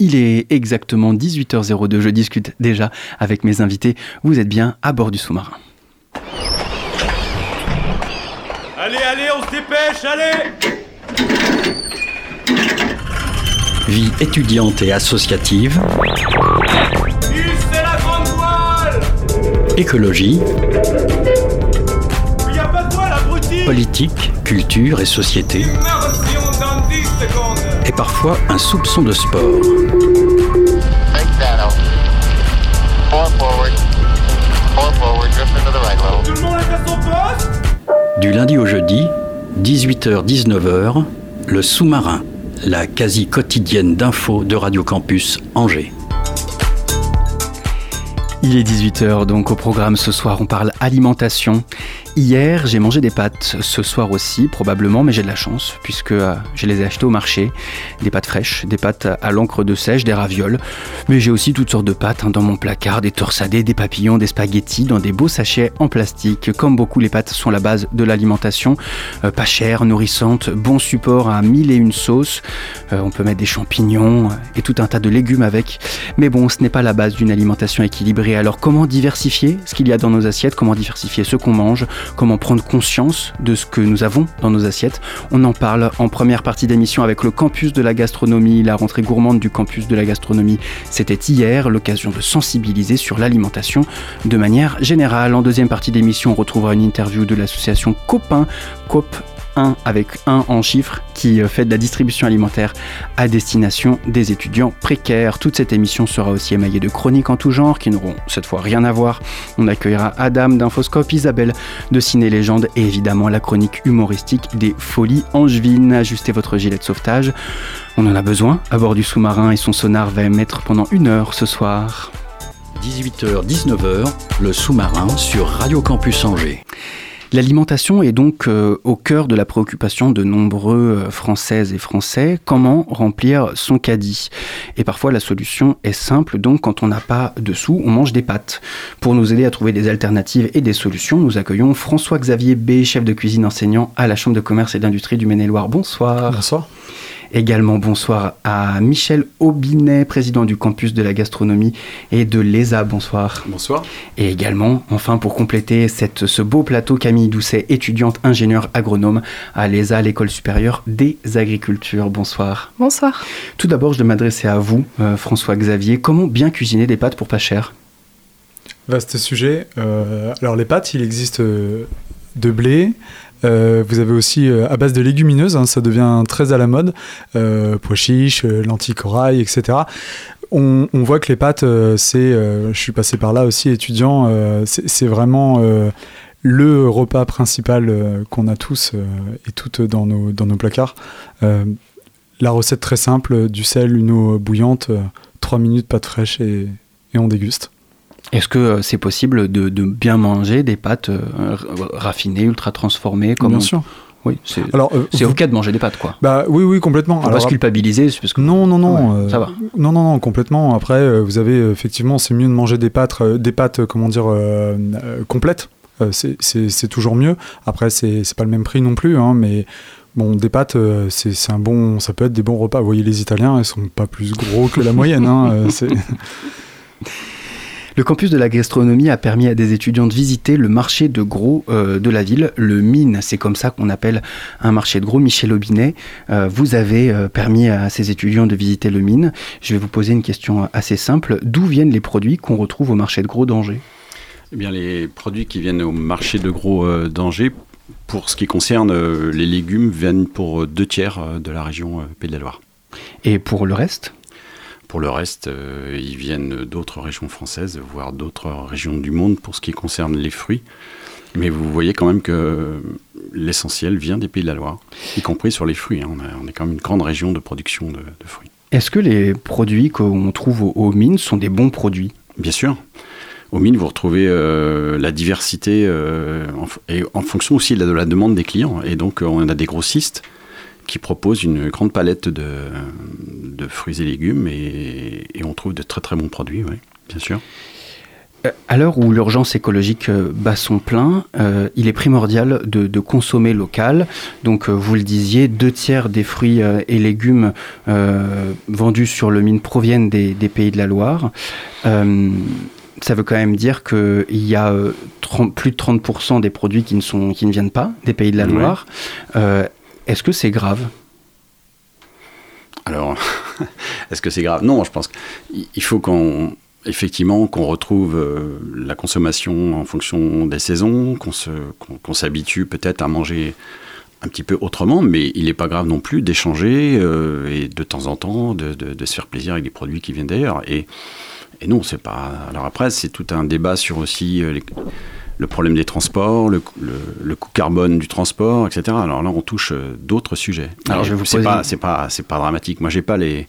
Il est exactement 18h02. Je discute déjà avec mes invités. Vous êtes bien à bord du sous-marin. Allez, allez, on se dépêche, allez Vie étudiante et associative. c'est la grande voile Écologie. Il y a pas de voile, abruti Politique, culture et société. Immersion dans 10 secondes Et parfois un soupçon de sport. Du lundi au jeudi, 18h-19h, le sous-marin, la quasi quotidienne d'infos de Radio Campus Angers. Il est 18h, donc au programme ce soir, on parle alimentation. Hier, j'ai mangé des pâtes, ce soir aussi, probablement, mais j'ai de la chance, puisque euh, je les ai achetées au marché. Des pâtes fraîches, des pâtes à l'encre de sèche, des ravioles. Mais j'ai aussi toutes sortes de pâtes hein, dans mon placard, des torsadés, des papillons, des spaghettis, dans des beaux sachets en plastique. Comme beaucoup, les pâtes sont la base de l'alimentation. Euh, pas chères, nourrissantes, bon support à mille et une sauces. Euh, on peut mettre des champignons et tout un tas de légumes avec. Mais bon, ce n'est pas la base d'une alimentation équilibrée. Alors comment diversifier ce qu'il y a dans nos assiettes? Comment diversifier ce qu'on mange? Comment prendre conscience de ce que nous avons dans nos assiettes On en parle en première partie d'émission avec le campus de la gastronomie. La rentrée gourmande du campus de la gastronomie, c'était hier, l'occasion de sensibiliser sur l'alimentation de manière générale. En deuxième partie d'émission, on retrouvera une interview de l'association Copain, COP 1 avec 1 en chiffres qui euh, fait de la distribution alimentaire à destination des étudiants précaires. Toute cette émission sera aussi émaillée de chroniques en tout genre qui n'auront cette fois rien à voir. On accueillera Adam d'Infoscope, Isabelle de Ciné Légende et évidemment la chronique humoristique des Folies Angevines. Ajustez votre gilet de sauvetage. On en a besoin à bord du sous-marin et son sonar va émettre pendant une heure ce soir. 18h-19h, le sous-marin sur Radio Campus Angers. L'alimentation est donc euh, au cœur de la préoccupation de nombreux euh, Françaises et Français. Comment remplir son caddie? Et parfois la solution est simple, donc quand on n'a pas de sous, on mange des pâtes. Pour nous aider à trouver des alternatives et des solutions, nous accueillons François-Xavier B, chef de cuisine enseignant à la Chambre de commerce et d'industrie du Maine-et-Loire. Bonsoir. Bonsoir. Également bonsoir à Michel Aubinet, président du campus de la gastronomie et de l'ESA. Bonsoir. Bonsoir. Et également, enfin pour compléter cette, ce beau plateau, Camille Doucet, étudiante ingénieure agronome à l'ESA, l'école supérieure des agricultures. Bonsoir. Bonsoir. Tout d'abord, je vais m'adresser à vous, euh, François-Xavier. Comment bien cuisiner des pâtes pour pas cher? Vaste sujet. Euh, alors les pâtes, il existe euh, de blé. Euh, vous avez aussi euh, à base de légumineuses, hein, ça devient très à la mode, euh, pois chiches, euh, lentilles corail, etc. On, voit que les pâtes, c'est, je suis passé par là aussi étudiant, c'est vraiment le repas principal qu'on a tous et toutes dans nos, placards. La recette très simple, du sel, une eau bouillante, 3 minutes pâte fraîche et on déguste. Est-ce que euh, c'est possible de, de bien manger des pâtes euh, raffinées, ultra transformées comme Bien on- sûr. Oui, c'est Alors, euh, c'est vous- ok de manger des pâtes, quoi. Bah oui, oui, complètement. Faut pas Alors, se culpabiliser, parce que Non, non, non. Ouais, euh, ça va. Non, non, non, complètement. Après, vous avez effectivement, c'est mieux de manger des pâtes, des pâtes, comment dire, euh, complètes. C'est- toujours mieux. Après, c'est c'est pas le même prix non plus, hein, mais bon, des pâtes, c'est c'est un bon, ça peut être des bons repas. Vous voyez, les Italiens, ils sont pas plus gros que la moyenne. Hein, c'est- Le campus de la gastronomie a permis à des étudiants de visiter le marché de gros euh, de la ville, le Mine. C'est comme ça qu'on appelle un marché de gros. Michel Aubinet, euh, vous avez euh, permis à ces étudiants de visiter le Mine. Je vais vous poser une question assez simple. D'où viennent les produits qu'on retrouve au marché de gros d'Angers? Eh bien, les produits qui viennent au marché de gros d'Angers, pour ce qui concerne les légumes, viennent pour deux tiers de la région Pays de la Loire. Et pour le reste? Pour le reste, euh, ils viennent d'autres régions françaises, voire d'autres régions du monde pour ce qui concerne les fruits. Mais vous voyez quand même que l'essentiel vient des Pays de la Loire, y compris sur les fruits. hein. On, a- on est quand même une grande région de production de, de fruits. Est-ce que les produits qu'on trouve aux, aux mines sont des bons produits? Bien sûr. Aux mines, vous retrouvez euh, la diversité euh, en, et en fonction aussi de la, de la demande des clients. Et donc, euh, on a des grossistes qui proposent une grande palette de, de fruits et légumes et, et on trouve de très très bons produits, oui, bien sûr. Euh, À l'heure où l'urgence écologique euh, bat son plein, euh, il est primordial de, de consommer local. Donc, vous le disiez, deux tiers des fruits et légumes euh, vendus sur le mine proviennent des, des pays de la Loire. Euh, ça veut quand même dire qu'il y a 30 plus de 30% des produits qui ne, sont, qui ne viennent pas des pays de la Ouais. Loire. Euh, Est-ce que c'est grave? Alors, est-ce que c'est grave? Non, je pense qu'il faut qu'on effectivement qu'on retrouve euh, la consommation en fonction des saisons, qu'on s'habitue peut-être à manger un petit peu autrement, mais il n'est pas grave non plus d'échanger euh, et de temps en temps de, se faire plaisir avec des produits qui viennent d'ailleurs. Et, non, c'est pas. Alors après, c'est tout un débat sur aussi euh, le problème des transports, le, cou- le, le coût carbone du transport, etc. Alors là, on touche euh, d'autres sujets. Alors, je vais vous c'est pas, c'est pas, c'est pas dramatique. Moi, j'ai pas les,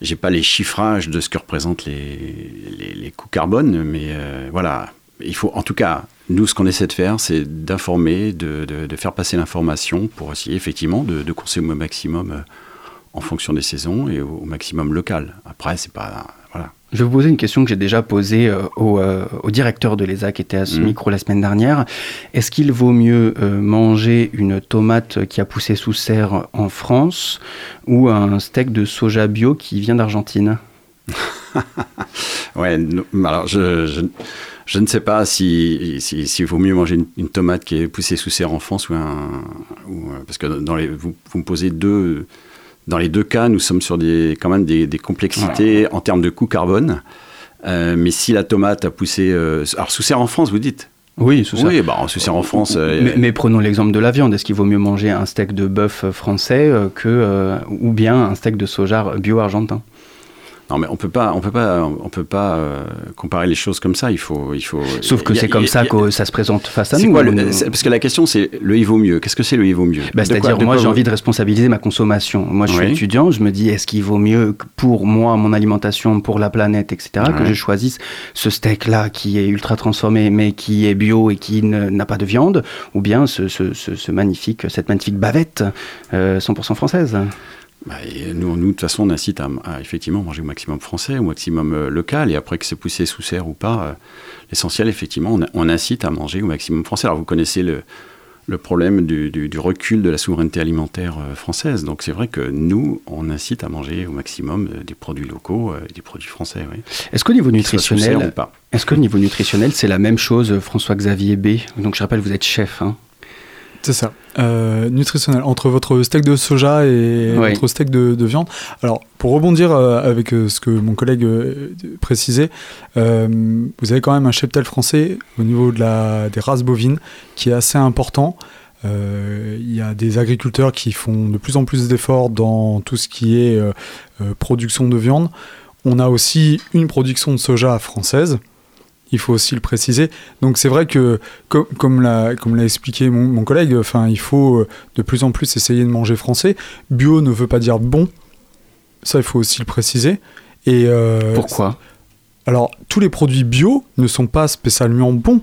j'ai pas les chiffrages de ce que représentent les, les, les coûts carbone, mais euh, voilà. Il faut, en tout cas, nous, ce qu'on essaie de faire, c'est d'informer, de, de, de faire passer l'information pour essayer effectivement de, de consommer au maximum euh, en fonction des saisons et au, au maximum local. Après, c'est pas, voilà. Je vais vous poser une question que j'ai déjà posée euh, au, euh, au directeur de l'ESA qui était à ce Mhm. micro la semaine dernière. Est-ce qu'il vaut mieux euh, manger une tomate qui a poussé sous serre en France ou un steak de soja bio qui vient d'Argentine? Ouais, alors je, je, je ne sais pas si, si, s'il vaut mieux manger une, une tomate qui est poussée sous serre en France ou un. Ou, parce que dans les, vous, vous me posez deux. Dans les deux cas, nous sommes sur des, quand même des, des complexités en termes de coût carbone. Euh, mais si la tomate a poussé. euh, alors, sous serre en France, vous dites? Oui, sous serre. Oui, bah, sous serre en France. euh, Mais, mais prenons l'exemple de la viande. Est-ce qu'il vaut mieux manger un steak de bœuf français que, ou bien un steak de soja bio argentin? Non, mais on peut pas, on peut pas, on peut pas euh, comparer les choses comme ça. Il faut, il faut. Sauf que c'est comme il y a- ça a- que ça se présente face à nous. quoi le- Parce que la question, c'est le il vaut mieux. Qu'est-ce que c'est le il vaut mieux? Bah, C'est-à-dire, moi, j'ai envie de responsabiliser ma consommation. Moi, je suis étudiant, je me dis, est-ce qu'il vaut mieux pour moi, mon alimentation, pour la planète, etc., que je choisisse ce steak-là qui est ultra transformé, mais qui est bio et qui n'a pas de viande, ou bien ce, ce- ce- ce magnifique, cette magnifique bavette euh, 100% française? Bah, et nous, nous, de toute façon, on incite à, à effectivement manger au maximum français, au maximum euh, local, et après que c'est poussé sous serre ou pas, euh, l'essentiel, effectivement, on, on incite à manger au maximum français. Alors, vous connaissez le, le problème du, du- du recul de la souveraineté alimentaire euh, française. Donc, c'est vrai que nous, on incite à manger au maximum des produits locaux et des produits français. Oui. Est-ce qu'au niveau nutritionnel, est-ce que au niveau nutritionnel, c'est la même chose, François-Xavier B? Donc, je rappelle, vous êtes chef. Hein. C'est ça. Euh, nutritionnel. Entre votre steak de soja et Oui. votre steak de, de viande. Alors, pour rebondir euh, avec euh, ce que mon collègue euh, précisait, euh, vous avez quand même un cheptel français au niveau de la, des races bovines qui est assez important. Euh, Il y a des agriculteurs qui font de plus en plus d'efforts dans tout ce qui est euh, euh, production de viande. On a aussi une production de soja française. Il faut aussi le préciser. Donc c'est vrai que, co- comme l'a comme l'a expliqué mon, mon collègue, enfin il faut euh, de plus en plus essayer de manger français. Bio ne veut pas dire bon. Ça il faut aussi le préciser. Et euh, Pourquoi? Alors tous les produits bio ne sont pas spécialement bons.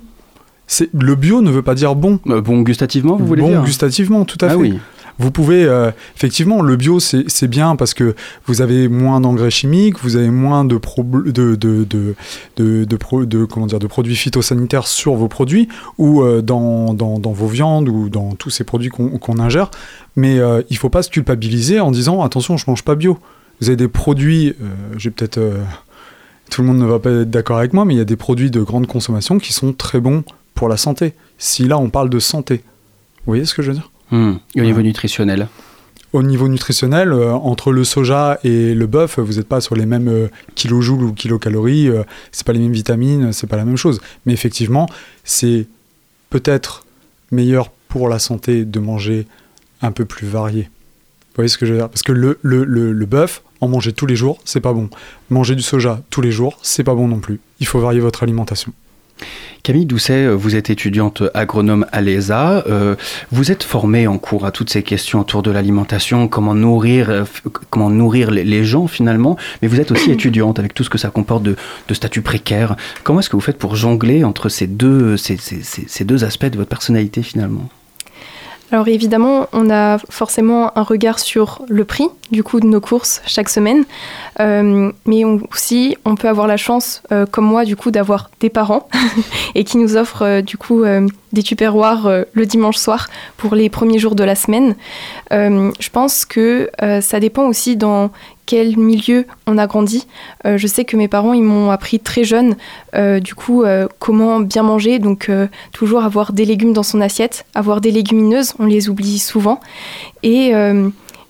Le bio ne veut pas dire bon. Euh, Bon, gustativement, vous voulez bon dire? gustativement, tout à Ah fait. oui. Vous pouvez, euh, effectivement, le bio, c'est bien parce que vous avez moins d'engrais chimiques, vous avez moins de, pro- de- comment dire, de produits phytosanitaires sur vos produits ou euh, dans, vos viandes ou dans tous ces produits qu'on ingère. Mais euh, il faut pas se culpabiliser en disant attention, je mange pas bio. Vous avez des produits, j'ai peut-être. tout le monde ne va pas être d'accord avec moi, mais il y a des produits de grande consommation qui sont très bons pour la santé. Si là on parle de santé, vous voyez ce que je veux dire? Hmm. Et au niveau nutritionnel au niveau nutritionnel, euh, entre le soja et le bœuf, vous n'êtes pas sur les mêmes euh, kilojoules ou kilocalories, euh, c'est pas les mêmes vitamines, c'est pas la même chose. Mais effectivement, c'est peut-être meilleur pour la santé de manger un peu plus varié. Vous voyez ce que je veux dire? Parce que le, le, le, le bœuf, en manger tous les jours, c'est pas bon. Manger du soja tous les jours, c'est pas bon non plus. Il faut varier votre alimentation. Camille Doucet, vous êtes étudiante agronome à l'ESA. euh, vous êtes formée en cours à toutes ces questions autour de l'alimentation, comment nourrir, euh, comment nourrir les, gens finalement. Mais vous êtes aussi étudiante avec tout ce que ça comporte de, de statut précaire. Comment est-ce que vous faites pour jongler entre ces deux, ces, ces- ces- ces deux aspects de votre personnalité finalement? Alors évidemment, on a forcément un regard sur le prix du coup de nos courses chaque semaine, Euh, mais aussi on peut avoir la chance, euh, comme moi du coup, d'avoir des parents et qui nous offrent euh, du coup des tupperwares le dimanche soir pour les premiers jours de la semaine. Je pense que ça dépend aussi dans quel milieu on a grandi. Euh, je sais que mes parents m'ont appris très jeune euh, du coup euh, comment bien manger, donc toujours avoir des légumes dans son assiette, avoir des légumineuses, on les oublie souvent, et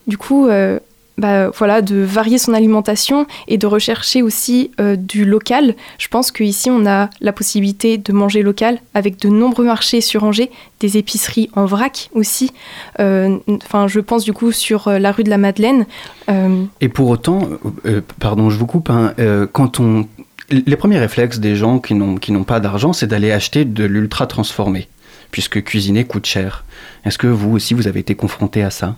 du coup bah, voilà, de varier son alimentation et de rechercher aussi euh, du local. Je pense qu'ici, on a la possibilité de manger local avec de nombreux marchés sur Angers, des épiceries en vrac aussi. Euh, Enfin, je pense du coup sur euh, la rue de la Madeleine. Et pour autant, pardon, je vous coupe, hein, quand on... Les premiers réflexes des gens qui n'ont pas d'argent, c'est d'aller acheter de l'ultra transformé, puisque cuisiner coûte cher. Est-ce que vous aussi, vous avez été confronté à ça?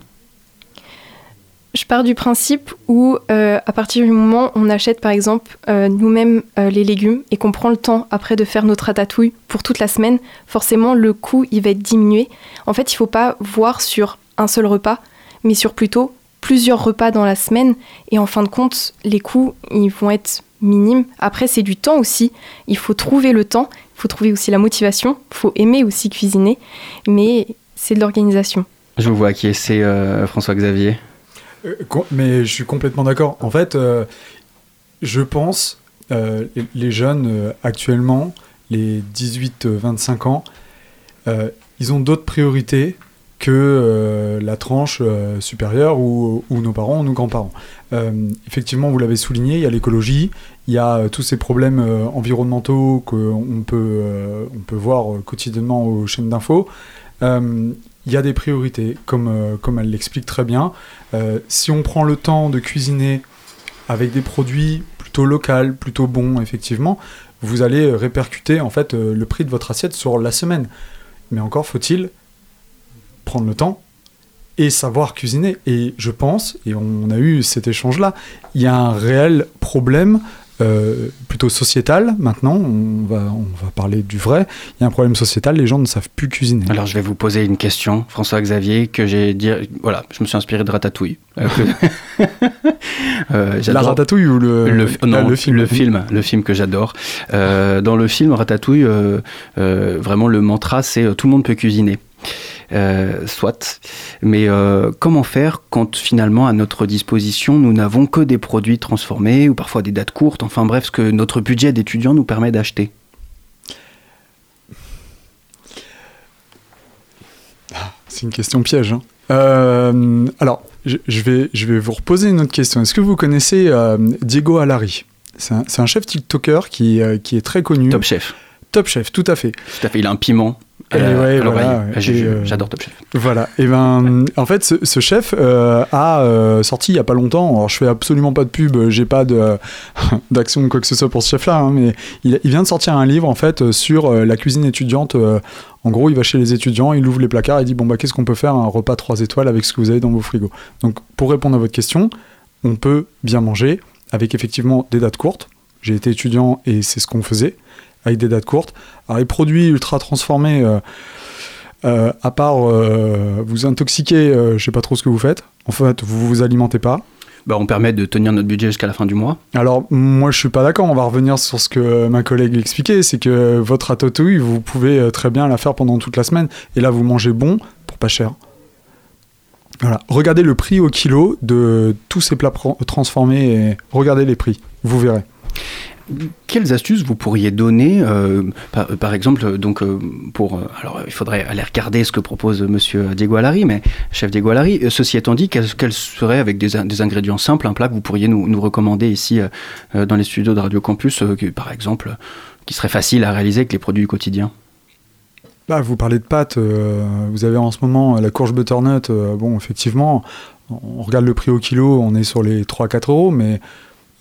Je pars du principe où, euh, à partir du moment où on achète par exemple euh, nous-mêmes euh, les légumes et qu'on prend le temps après de faire notre ratatouille pour toute la semaine, forcément le coût il va être diminué. En fait, il faut pas voir sur un seul repas, mais sur plutôt plusieurs repas dans la semaine. Et en fin de compte, les coûts ils vont être minimes. Après, c'est du temps aussi. Il faut trouver le temps, il faut trouver aussi la motivation, il faut aimer aussi cuisiner, mais c'est de l'organisation. Je vous vois qui est, c'est François-Xavier. Euh, mais je suis complètement d'accord. En fait, euh, je pense, euh, les- jeunes euh, actuellement, les 18-25 ans, ils ont d'autres priorités que la tranche supérieure ou, nos parents nos grands-parents. Effectivement, vous l'avez souligné, il y a l'écologie, il y a tous ces problèmes environnementaux qu'on peut, on peut voir quotidiennement aux chaînes d'infos. Il y a des priorités, comme, euh, comme elle l'explique très bien. Euh, si on prend le temps de cuisiner avec des produits plutôt locaux, plutôt bons, effectivement, vous allez euh, répercuter en fait le prix de votre assiette sur la semaine. Mais encore faut-il prendre le temps et savoir cuisiner. Et je pense, et on a eu cet échange-là, il y a un réel problème euh, plutôt sociétal maintenant, on va, on va parler du vrai, il y a un problème sociétal, les gens ne savent plus cuisiner. Alors je vais vous poser une question, François-Xavier, que j'ai dit. Voilà, je me suis inspiré de Ratatouille. Euh, Euh, la ratatouille ou le, le, ah, non, le film le film, le film que j'adore. Euh, dans le film Ratatouille, vraiment le mantra c'est tout le monde peut cuisiner. Euh, soit, mais euh, comment faire quand finalement à notre disposition nous n'avons que des produits transformés ou parfois des dates courtes, enfin bref, ce que notre budget d'étudiant nous permet d'acheter? C'est une question piège. hein. Euh, alors, je, je vais, je vais vous reposer une autre question. Est-ce que vous connaissez euh, Diego Alari? C'est un, chef TikToker qui, euh, qui est très connu. Top Chef, Top chef, tout à fait. tout à fait, il a un piment. Ouais, voilà, euh, J'adore Top Chef. Voilà. Et ben, en fait, ce, ce chef euh, a euh, sorti il y a pas longtemps. Alors, je fais absolument pas de pub. J'ai pas d'action ou quoi que ce soit pour ce chef-là, hein, mais il, il vient de sortir un livre en fait sur la cuisine étudiante. en gros, il va chez les étudiants, il ouvre les placards et dit bon bah qu'est-ce qu'on peut faire un repas 3 étoiles avec ce que vous avez dans vos frigos. Donc, pour répondre à votre question, on peut bien manger avec effectivement des dates courtes. J'ai été étudiant et c'est ce qu'on faisait avec des dates courtes. Alors, les produits ultra transformés. euh, euh, à part euh, vous intoxiquer, euh, je sais pas trop ce que vous faites. En fait, vous vous alimentez pas. Bah, on permet de tenir notre budget jusqu'à la fin du mois. Alors, moi, je suis pas d'accord. On va revenir sur ce que ma collègue expliquait. C'est que votre ratatouille, vous pouvez très bien la faire pendant toute la semaine. Et là, vous mangez bon pour pas cher. Voilà. Regardez le prix au kilo de tous ces plats transformés et regardez les prix. Vous verrez. Quelles astuces vous pourriez donner, euh, par, exemple, donc euh, pour, euh, alors il faudrait aller regarder ce que propose Monsieur Diego mais chef Diego Ceci étant dit, quels quels seraient avec des, des ingrédients simples un plat que vous pourriez nous, recommander ici dans les studios de Radio Campus, par exemple, qui serait facile à réaliser avec les produits du quotidien? Là, vous parlez de pâtes. vous avez en ce moment la courge butternut. bon, effectivement, on regarde le prix au kilo, on est sur les 3-4 euros, mais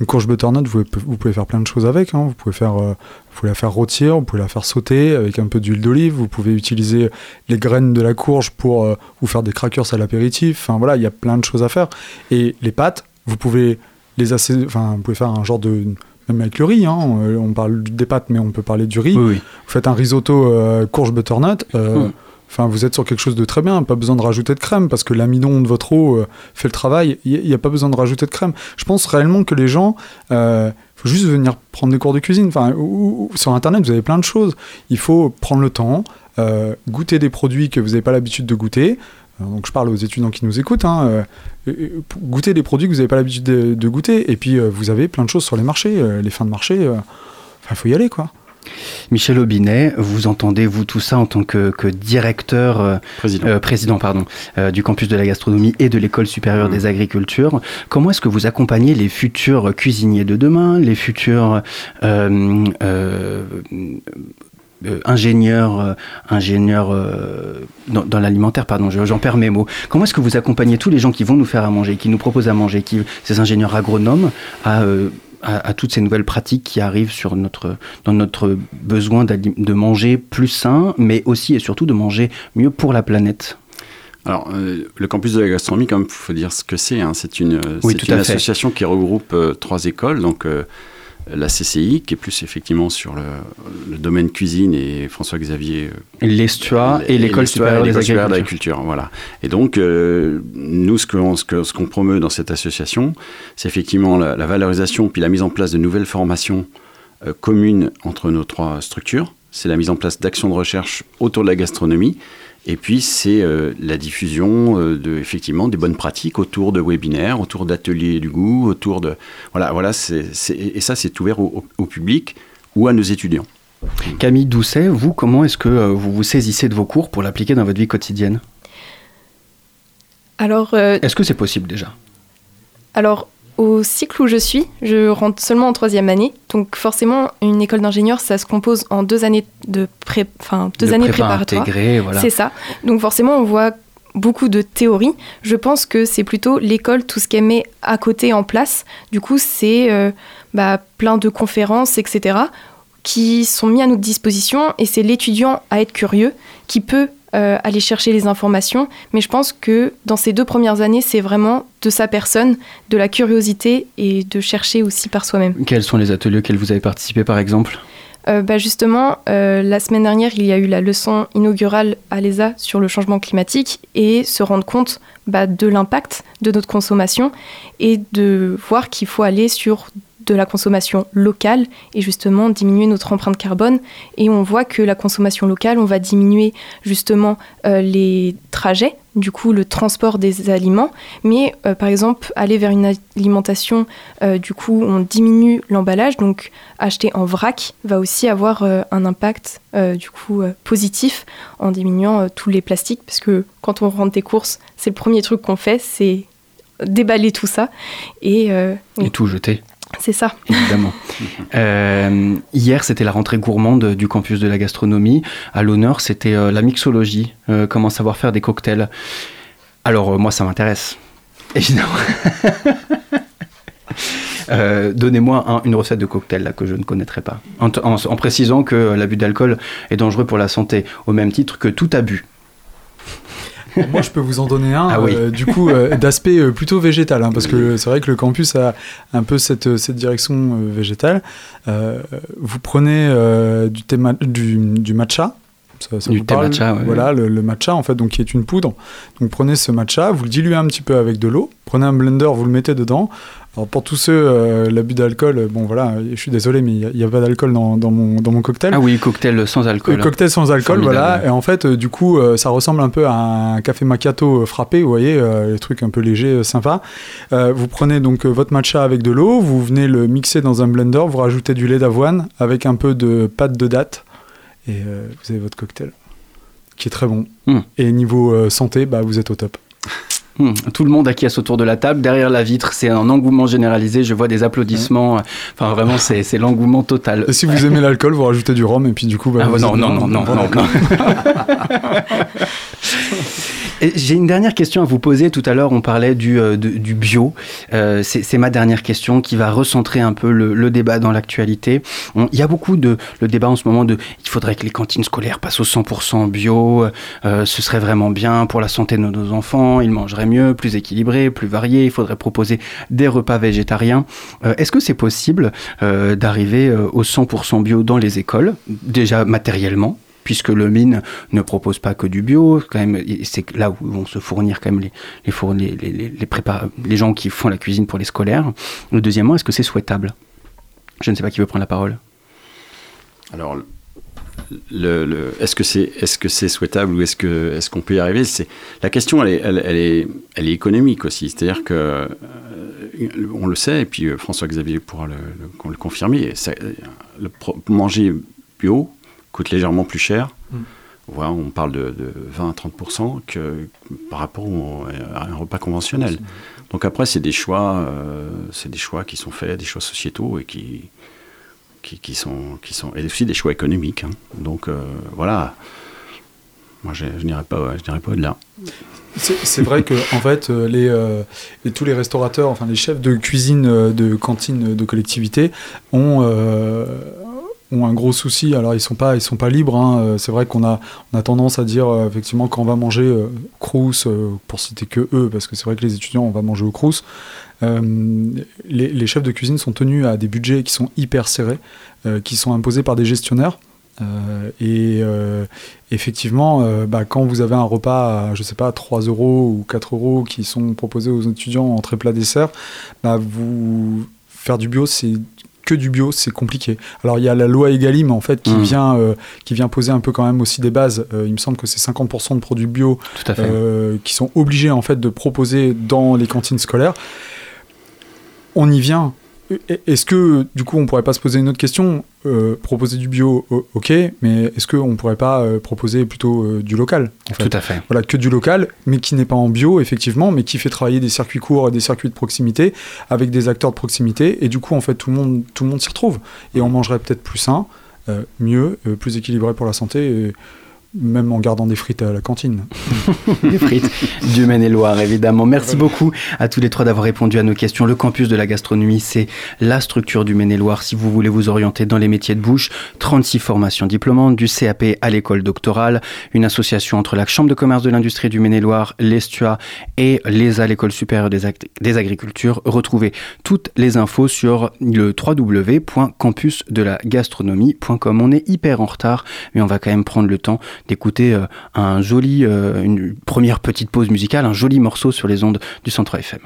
une courge butternut, vous pouvez, vous pouvez faire plein de choses avec. hein. Vous, pouvez faire, euh, vous pouvez la faire rôtir, vous pouvez la faire sauter avec un peu d'huile d'olive. Vous pouvez utiliser les graines de la courge pour euh, vous faire des crackers à l'apéritif. Enfin voilà, il y a plein de choses à faire. Et les pâtes, vous pouvez les. Enfin, vous pouvez faire un genre de même avec le riz, hein, on parle des pâtes, mais on peut parler du riz. Oui, oui. Vous faites un risotto euh, courge butternut, euh, Mm. Enfin, vous êtes sur quelque chose de très bien, pas besoin de rajouter de crème parce que l'amidon de votre eau euh, fait le travail. Il n'y a pas besoin de rajouter de crème. Je pense réellement que les gens, il faut juste venir prendre des cours de cuisine. Enfin, sur Internet, vous avez plein de choses. Il faut prendre le temps, goûter des produits que vous n'avez pas l'habitude de goûter. Donc je parle aux étudiants qui nous écoutent, hein, goûter des produits que vous n'avez pas l'habitude de, goûter, et puis vous avez plein de choses sur les marchés, les fins de marché, il faut y aller quoi. Michel Aubinet, vous entendez, vous, tout ça en tant que, directeur, euh, président, euh, pardon, euh, du campus de la gastronomie et de l'école supérieure mmh. des agricultures. Comment est-ce que vous accompagnez les futurs cuisiniers de demain, les futurs ingénieurs, ingénieurs dans, l'alimentaire, pardon, j'en perds mes mots. Comment est-ce que vous accompagnez tous les gens qui vont nous faire à manger, qui nous proposent à manger, qui, ces ingénieurs agronomes, à à, toutes ces nouvelles pratiques qui arrivent sur notre, dans notre besoin de manger plus sain, mais aussi et surtout de manger mieux pour la planète. Alors, euh, le campus de la gastronomie, comme il faut dire ce que c'est, hein, c'est une, une association qui regroupe euh, trois écoles, donc euh, la CCI, qui est plus effectivement sur le, domaine cuisine, et François-Xavier... Euh, L'Estua et l'École supérieure d'agriculture. Voilà. Et donc, euh, nous, ce qu'on ce qu'on promeut dans cette association, c'est effectivement la, valorisation puis la mise en place de nouvelles formations euh, communes entre nos trois structures. C'est la mise en place d'actions de recherche autour de la gastronomie et puis, c'est euh, la diffusion euh, de, effectivement, des bonnes pratiques autour de webinaires, autour d'ateliers du goût, autour de. Voilà, voilà et ça, c'est ouvert au, public ou à nos étudiants. Camille Doucet, vous, comment est-ce que euh, vous vous saisissez de vos cours pour l'appliquer dans votre vie quotidienne? Alors. Est-ce que c'est possible déjà? Alors, au cycle où je suis, je rentre seulement en troisième année. Donc forcément, une école d'ingénieur, ça se compose en deux années de pré... enfin, deux années préparatoires. Voilà. C'est ça. Donc forcément, on voit beaucoup de théorie. Je pense que c'est plutôt l'école, tout ce qu'elle met à côté en place. Du coup, c'est euh, bah, plein de conférences, etc., qui sont mis à notre disposition. Et c'est l'étudiant à être curieux qui peut euh, aller chercher les informations. Mais je pense que dans ces deux premières années, c'est vraiment de sa personne, de la curiosité et de chercher aussi par soi-même. Quels sont les ateliers auxquels vous avez participé par exemple? Euh, bah justement, euh, la semaine dernière, il y a eu la leçon inaugurale à l'ESA sur le changement climatique et se rendre compte bah, de l'impact de notre consommation et de voir qu'il faut aller sur de la consommation locale et justement diminuer notre empreinte carbone. Et on voit que la consommation locale, on va diminuer justement euh, les trajets, du coup le transport des aliments, mais euh, par exemple aller vers une alimentation, euh, du coup on diminue l'emballage, donc acheter en vrac va aussi avoir un impact du coup positif en diminuant tous les plastiques, parce que quand on rentre des courses, c'est le premier truc qu'on fait, c'est déballer tout ça et, et tout jeter. C'est ça. Évidemment. Euh, hier, c'était la rentrée gourmande du campus de la gastronomie. À l'honneur, c'était euh, la mixologie, euh, comment savoir faire des cocktails. Alors, moi, ça m'intéresse. Évidemment. Donnez-moi une recette de cocktail là, que je ne connaîtrais pas. En, en précisant que l'abus d'alcool est dangereux pour la santé, au même titre que tout abus. Moi, je peux vous en donner un, ah euh, du coup, euh, d'aspect euh, plutôt végétal, hein, parce que c'est vrai que le campus a un peu cette, cette direction végétale. vous prenez du, du, du matcha, ça, du thé matcha, Voilà, le, matcha, en fait, donc qui est une poudre. Donc prenez ce matcha, vous le diluez un petit peu avec de l'eau, prenez un blender, vous le mettez dedans. Alors pour tous ceux, euh, l'abus d'alcool, bon voilà, je suis désolé, mais il n'y a, pas d'alcool dans, dans, mon, dans mon cocktail. Ah oui, cocktail sans alcool. Euh, cocktail sans alcool, voilà. Et en fait, euh, du coup, ça ressemble un peu à un café macchiato frappé, vous voyez, les trucs un peu légers, sympa. vous prenez donc votre matcha avec de l'eau, vous venez le mixer dans un blender, vous rajoutez du lait d'avoine avec un peu de pâte de date et euh, vous avez votre cocktail qui est très bon. Hmm. Et niveau euh, santé, bah, vous êtes au top. Hmm. Tout le monde acquiesce autour de la table. Derrière la vitre, c'est un engouement généralisé. Je vois des applaudissements. Enfin, vraiment, c'est l'engouement total. Et si vous aimez l'alcool, vous rajoutez du rhum et puis du coup. Bah, ah, non, non, non, non, non. J'ai une dernière question à vous poser. Tout à l'heure, on parlait du, euh, du bio. Euh, c'est ma dernière question qui va recentrer un peu le, débat dans l'actualité. Il y a beaucoup de le débat en ce moment de il faudrait que les cantines scolaires passent au 100% bio. Euh, ce serait vraiment bien pour la santé de nos enfants. Ils mangeraient mieux, plus équilibré, plus varié. Il faudrait proposer des repas végétariens. Est-ce que c'est possible d'arriver au 100% bio dans les écoles, déjà matériellement? Puisque le mine ne propose pas que du bio. Quand même, c'est là où vont se fournir quand les les, les, les, les, les gens qui font la cuisine pour les scolaires. Le deuxièmement, est-ce que c'est souhaitable? Je ne sais pas qui veut prendre la parole. Alors, est-ce que c'est est-ce que c'est souhaitable ou est-ce qu'on peut y arriver? C'est la question, elle est, elle, est, elle est économique aussi. C'est-à-dire que euh, on le sait et puis euh, François-Xavier pourra le, confirmer. manger bio coûte légèrement plus cher. Mm. Voilà, on parle de, de 20 à 30 que par rapport à un repas conventionnel. Donc après, c'est des choix, euh, c'est des choix qui sont faits, des choix sociétaux et qui qui, sont, qui sont, et aussi des choix économiques. Hein. Donc euh, voilà, moi je, je n'irai pas, je pas au-delà. C'est vrai que en fait, les, euh, les, tous les restaurateurs, enfin les chefs de cuisine de cantines de collectivité ont, ont un gros souci. Alors ils sont pas, ils sont pas libres. Hein. C'est vrai qu'on a, on a tendance à dire effectivement quand on va manger euh, Crous, pour citer que eux, parce que c'est vrai que les étudiants on va manger au Crous. Euh, les, chefs de cuisine sont tenus à des budgets qui sont hyper serrés, euh, qui sont imposés par des gestionnaires. Euh, et effectivement, bah, quand vous avez un repas à, je sais pas, 3 euros ou 4 euros qui sont proposés aux étudiants en très plat dessert, bah, vous faire du bio, c'est que du bio, c'est compliqué. Alors il y a la loi Egalim en fait qui mmh. vient qui vient poser un peu quand même aussi des bases. il me semble que c'est 50% de produits bio qui sont obligés en fait de proposer dans les cantines scolaires on y vient. Est-ce que, du coup, on pourrait pas se poser une autre question euh, Proposer du bio, ok, mais est-ce qu'on pourrait pas euh, proposer plutôt euh, du local Tout à fait. Voilà, que du local, mais qui n'est pas en bio, effectivement, mais qui fait travailler des circuits courts et des circuits de proximité avec des acteurs de proximité. Et du coup, en fait, tout le monde, tout le monde s'y retrouve. Et on mangerait peut-être plus sain, mieux, plus équilibré pour la santé même en gardant des frites à la cantine. des frites du Maine-et-Loire, évidemment. Merci beaucoup à tous les trois d'avoir répondu à nos questions. Le campus de la gastronomie, c'est la structure du Maine-et-Loire. Si vous voulez vous orienter dans les métiers de bouche, 36 formations diplômantes, du CAP à l'école doctorale, une association entre la Chambre de commerce de l'industrie du Maine-et-Loire, l'Estua et l'ESA, l'école supérieure des, des agricultures. Retrouvez toutes les infos sur le www.campusdelagastronomie.com. On est hyper en retard, mais on va quand même prendre le temps d'écouter euh, un joli, euh, une première petite pause musicale, un joli morceau sur les ondes du Centre FM.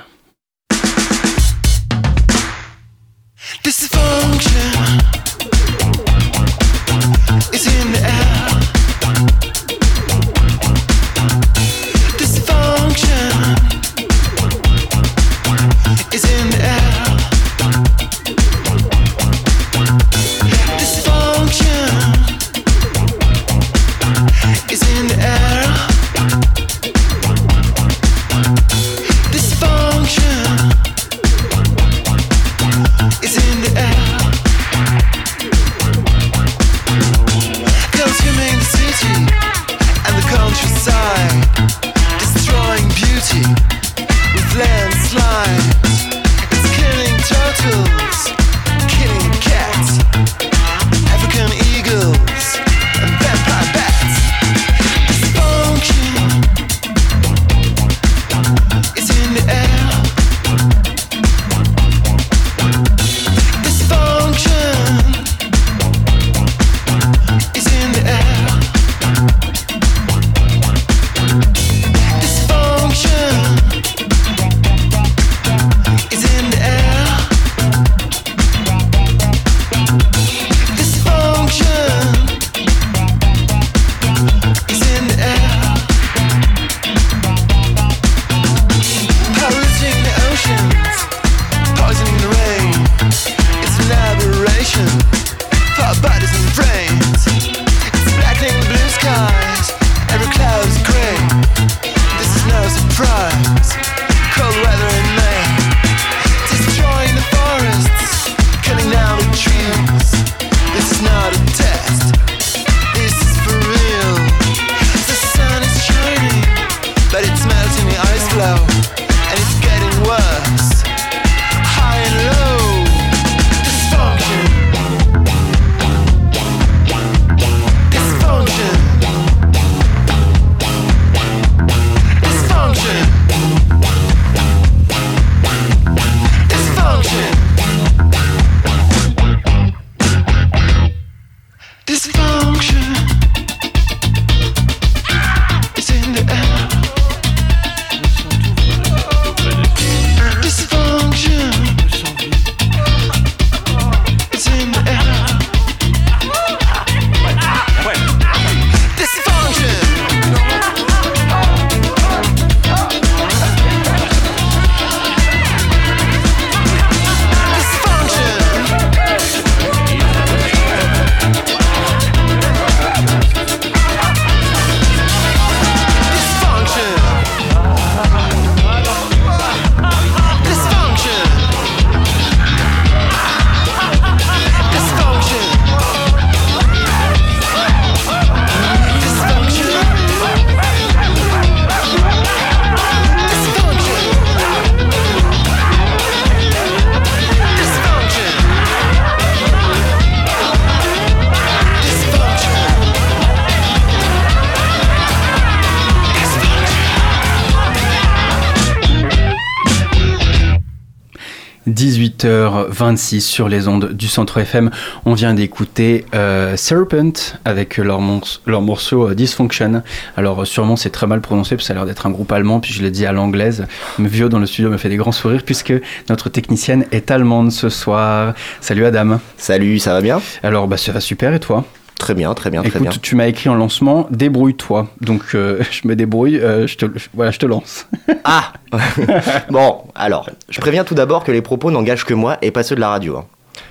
18h26 sur les ondes du Centre FM. On vient d'écouter euh, Serpent avec leur, leur morceau euh, Dysfunction. Alors sûrement c'est très mal prononcé parce que ça a l'air d'être un groupe allemand, puis je l'ai dit à l'anglaise. Mais Vio dans le studio me fait des grands sourires puisque notre technicienne est allemande ce soir. Salut Adam. Salut, ça va bien? Alors bah ça va super et toi? Très bien, très bien, très bien. tu m'as écrit en lancement, débrouille-toi. Donc euh, je me débrouille, euh, je te, voilà, je te lance. Ah Bon, alors, je préviens tout d'abord que les propos n'engagent que moi et pas ceux de la radio. hein.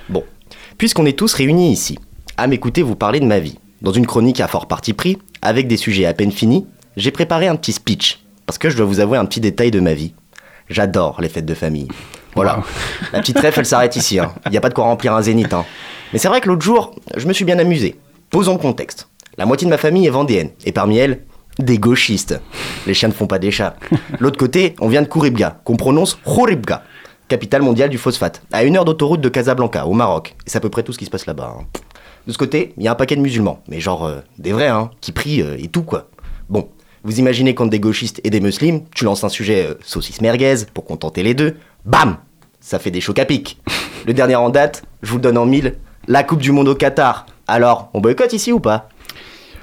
Bon, puisqu'on est tous réunis ici, à m'écouter vous parler de ma vie, dans une chronique à fort parti pris, avec des sujets à peine finis, j'ai préparé un petit speech, parce que je dois vous avouer un petit détail de ma vie. J'adore les fêtes de famille. Voilà, Wow. la petite ref, elle s'arrête ici. Il n'y a pas de quoi remplir un zénith. hein. Mais c'est vrai que l'autre jour, je me suis bien amusé. Posons le contexte. La moitié de ma famille est vendéenne, et parmi elles, des gauchistes. Les chiens ne font pas des chats. L'autre côté, on vient de Kouribga, qu'on prononce Khouribga, capitale mondiale du phosphate, à une heure d'autoroute de Casablanca, au Maroc. Et c'est à peu près tout ce qui se passe là-bas. hein. De ce côté, il y a un paquet de musulmans, mais genre euh, des vrais, hein, qui prient euh, et tout quoi. Bon, vous imaginez qu'entre des gauchistes et des musulmans, tu lances un sujet euh, saucisse merguez pour contenter les deux, bam Ça fait des chocs à pic. Le dernier en date, je vous le donne en mille, la Coupe du Monde au Qatar. Alors, on boycotte ici ou pas?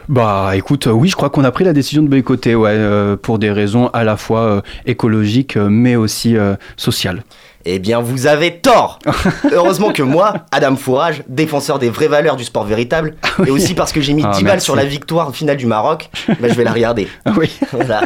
Bah écoute, euh, oui, je crois qu'on a pris la décision de boycotter, ouais, euh, pour des raisons à la fois euh, écologiques, mais aussi euh, sociales. Eh bien, vous avez tort Heureusement que moi, Adam Fourage, défenseur des vraies valeurs du sport véritable, et aussi parce que j'ai mis Ah, 10 balles merci. sur la victoire finale du Maroc, bah, je vais la regarder. Ah oui. Voilà.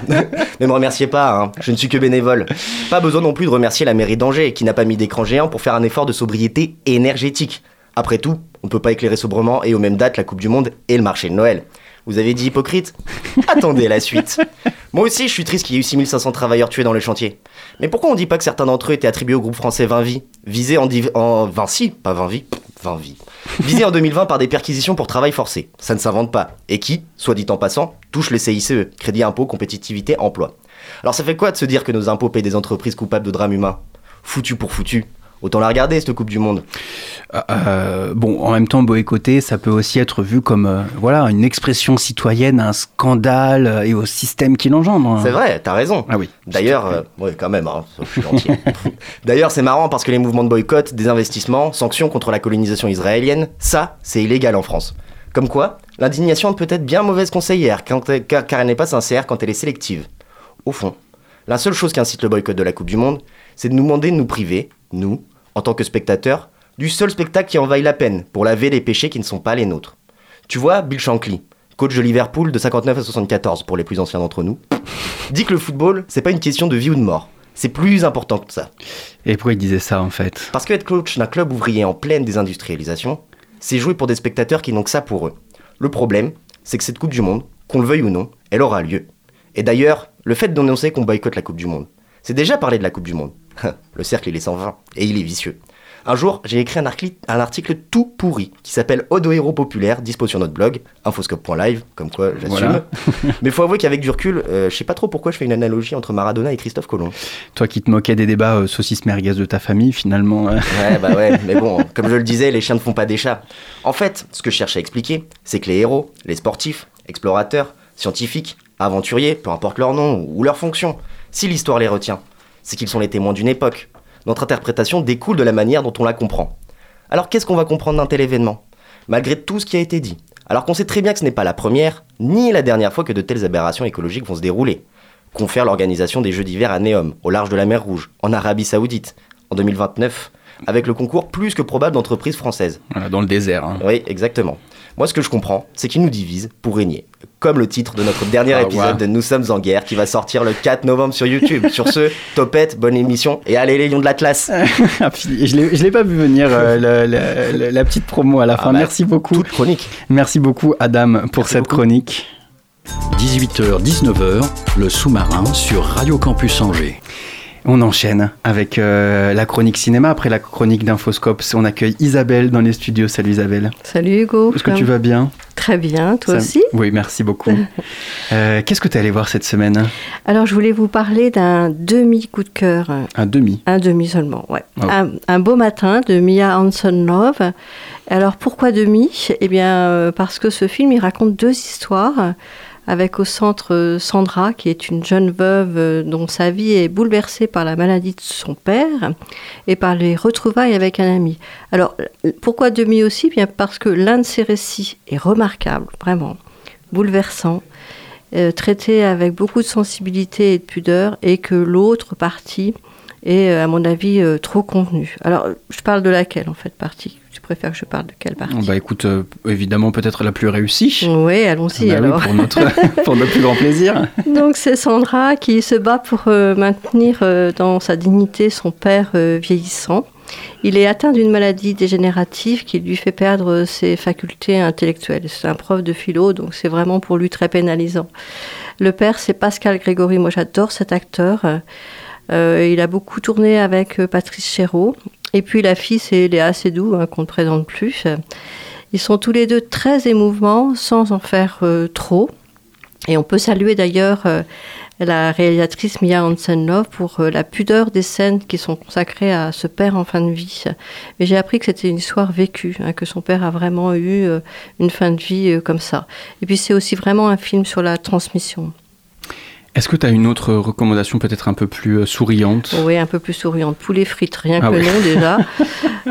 ne me remerciez pas, hein. je ne suis que bénévole. Pas besoin non plus de remercier la mairie d'Angers, qui n'a pas mis d'écran géant pour faire un effort de sobriété énergétique. Après tout, on ne peut pas éclairer sobrement et aux mêmes dates la Coupe du Monde et le marché de Noël. Vous avez dit hypocrite Attendez la suite. Moi aussi, je suis triste qu'il y ait eu 6500 travailleurs tués dans le chantier. Mais pourquoi on dit pas que certains d'entre eux étaient attribués au groupe français 20 vies Visés en, div- en Vinci, pas 20 vies, 20 vies. Visés en 2020 par des perquisitions pour travail forcé. Ça ne s'invente pas. Et qui, soit dit en passant, touche le CICE, Crédit Impôt, Compétitivité, Emploi. Alors ça fait quoi de se dire que nos impôts payent des entreprises coupables de drames humains? Foutu pour foutu. Autant la regarder, cette Coupe du Monde. Euh, bon, en même temps, boycotter, ça peut aussi être vu comme euh, voilà une expression citoyenne, un scandale euh, et au système qui l'engendre. C'est vrai, t'as raison. Ah oui. D'ailleurs, euh, ouais, quand même, hein. D'ailleurs, c'est marrant parce que les mouvements de boycott, désinvestissement, sanctions contre la colonisation israélienne, ça, c'est illégal en France. Comme quoi, l'indignation peut être bien mauvaise conseillère quand elle- car, car elle n'est pas sincère quand elle est sélective. Au fond, la seule chose qui incite le boycott de la Coupe du Monde, c'est de nous demander de nous priver, nous, en tant que spectateurs, du seul spectacle qui en vaille la peine pour laver les péchés qui ne sont pas les nôtres. Tu vois, Bill Shankly, coach de Liverpool de 59 à 74 pour les plus anciens d'entre nous, dit que le football, c'est pas une question de vie ou de mort. C'est plus important que ça. Et pourquoi il disait ça en fait? Parce que être coach d'un club ouvrier en pleine désindustrialisation, c'est jouer pour des spectateurs qui n'ont que ça pour eux. Le problème, c'est que cette Coupe du Monde, qu'on le veuille ou non, elle aura lieu. Et d'ailleurs, le fait d'annoncer qu'on boycotte la Coupe du Monde, c'est déjà parler de la Coupe du Monde. le cercle, il est sans fin, et il est vicieux. Un jour, j'ai écrit un article tout pourri qui s'appelle Ode aux héros populaires, dispo sur notre blog, infoscope.live, comme quoi j'assume. Voilà. Mais faut avouer qu'avec du recul, euh, je sais pas trop pourquoi je fais une analogie entre Maradona et Christophe Colomb. Toi qui te moquais des débats euh, saucisses merguez de ta famille, finalement. euh, Ouais, bah ouais, mais bon, comme je le disais, les chiens ne font pas des chats. En fait, ce que je cherche à expliquer, c'est que les héros, les sportifs, explorateurs, scientifiques, aventuriers, peu importe leur nom ou leur fonction, si l'histoire les retient, c'est qu'ils sont les témoins d'une époque. Notre interprétation découle de la manière dont on la comprend. Alors qu'est-ce qu'on va comprendre d'un tel événement? Malgré tout ce qui a été dit, alors qu'on sait très bien que ce n'est pas la première, ni la dernière fois que de telles aberrations écologiques vont se dérouler. Confère l'organisation des Jeux d'hiver à Neom, au large de la mer Rouge, en Arabie Saoudite, en 2029, avec le concours plus que probable d'entreprises françaises. dans le désert. hein. Oui, exactement. Moi, ce que je comprends, c'est qu'ils nous divisent pour régner. Comme le titre de notre dernier Ah, épisode ouais. de Nous sommes en guerre, qui va sortir le 4 novembre sur YouTube. sur ce, topette, bonne émission, et allez les lions de l'Atlas Ah, je l'ai je l'ai pas vu venir euh, le- le- le- la petite promo à la fin. bah, Merci beaucoup. Toute chronique. Merci beaucoup Adam pour Merci cette beaucoup. chronique. 18h-19h, le sous-marin sur Radio Campus Angers. On enchaîne avec euh, la chronique cinéma. Après la chronique d'Infoscope, on accueille Isabelle dans les studios. Salut Isabelle. Salut Hugo. Est-ce que tu vas bien? Très bien, toi Ça- aussi. Oui, merci beaucoup. Euh, Qu'est-ce que tu es allé voir cette semaine? Alors je voulais vous parler d'un demi-coup de cœur. Un demi? Un demi seulement, ouais. Oui. Un, un beau matin de Mia Hansen-Love. Alors pourquoi demi? Eh bien euh, parce que ce film il raconte deux histoires. Avec au centre euh, Sandra, qui est une jeune veuve euh, dont sa vie est bouleversée par la maladie de son père et par les retrouvailles avec un ami. Alors, pourquoi demi aussi? Bien parce que l'un de ces récits est remarquable, vraiment, bouleversant, euh, traité avec beaucoup de sensibilité et de pudeur, et que l'autre partie est, à mon avis, trop contenue. Alors, je parle de laquelle, en fait, partie? Tu préfères que je parle de quelle partie Bah écoute, euh, évidemment peut-être la plus réussie. Oui, allons-y Bah oui, alors. pour, notre, pour notre plus grand plaisir. Donc c'est Sandra qui se bat pour euh, maintenir euh, dans sa dignité son père vieillissant. Il est atteint d'une maladie dégénérative qui lui fait perdre ses facultés intellectuelles. C'est un prof de philo, donc c'est vraiment pour lui très pénalisant. Le père, c'est Pascal Grégory. Moi, j'adore cet acteur. Il a beaucoup tourné avec Patrice Chéreau. Et puis la fille, c'est Léa Seydoux, hein, qu'on ne présente plus. Ils sont tous les deux très émouvants, sans en faire euh, trop. Et on peut saluer d'ailleurs euh, la réalisatrice Mia Hansen-Love pour euh, la pudeur des scènes qui sont consacrées à ce père en fin de vie. Mais j'ai appris que c'était une histoire vécue, hein, que son père a vraiment eu une fin de vie comme ça. Et puis c'est aussi vraiment un film sur la transmission. Est-ce que tu as une autre recommandation peut-être un peu plus euh, souriante? Oui, un peu plus souriante. Poulet frites, rien Ah que oui. nom déjà.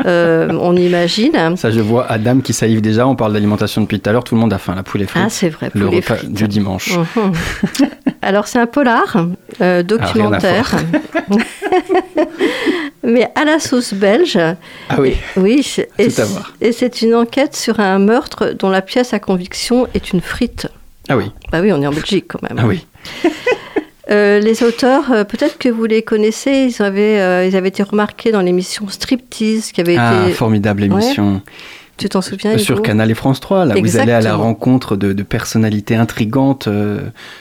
Euh, on imagine. Ça, je vois Adam qui salive déjà. On parle d'alimentation depuis tout à l'heure. Tout le monde a faim. La poulet frite. Ah, c'est vrai, le repas frites. du dimanche. Mhm. Alors c'est un polar euh, documentaire, mais à la sauce belge. Ah oui. Oui, et, Tout à c- voir. et c'est une enquête sur un meurtre dont la pièce à conviction est une frite. Ah oui. Bah oui, on est en Belgique quand même. Ah oui. Euh, les auteurs, euh, peut-être que vous les connaissez, ils avaient, euh, ils avaient été remarqués dans l'émission Striptease qui avait Ah, été. formidable émission. Tu t'en souviens Sur Canal et France 3, là, vous allez à la Exactement. rencontre de, de personnalités intrigantes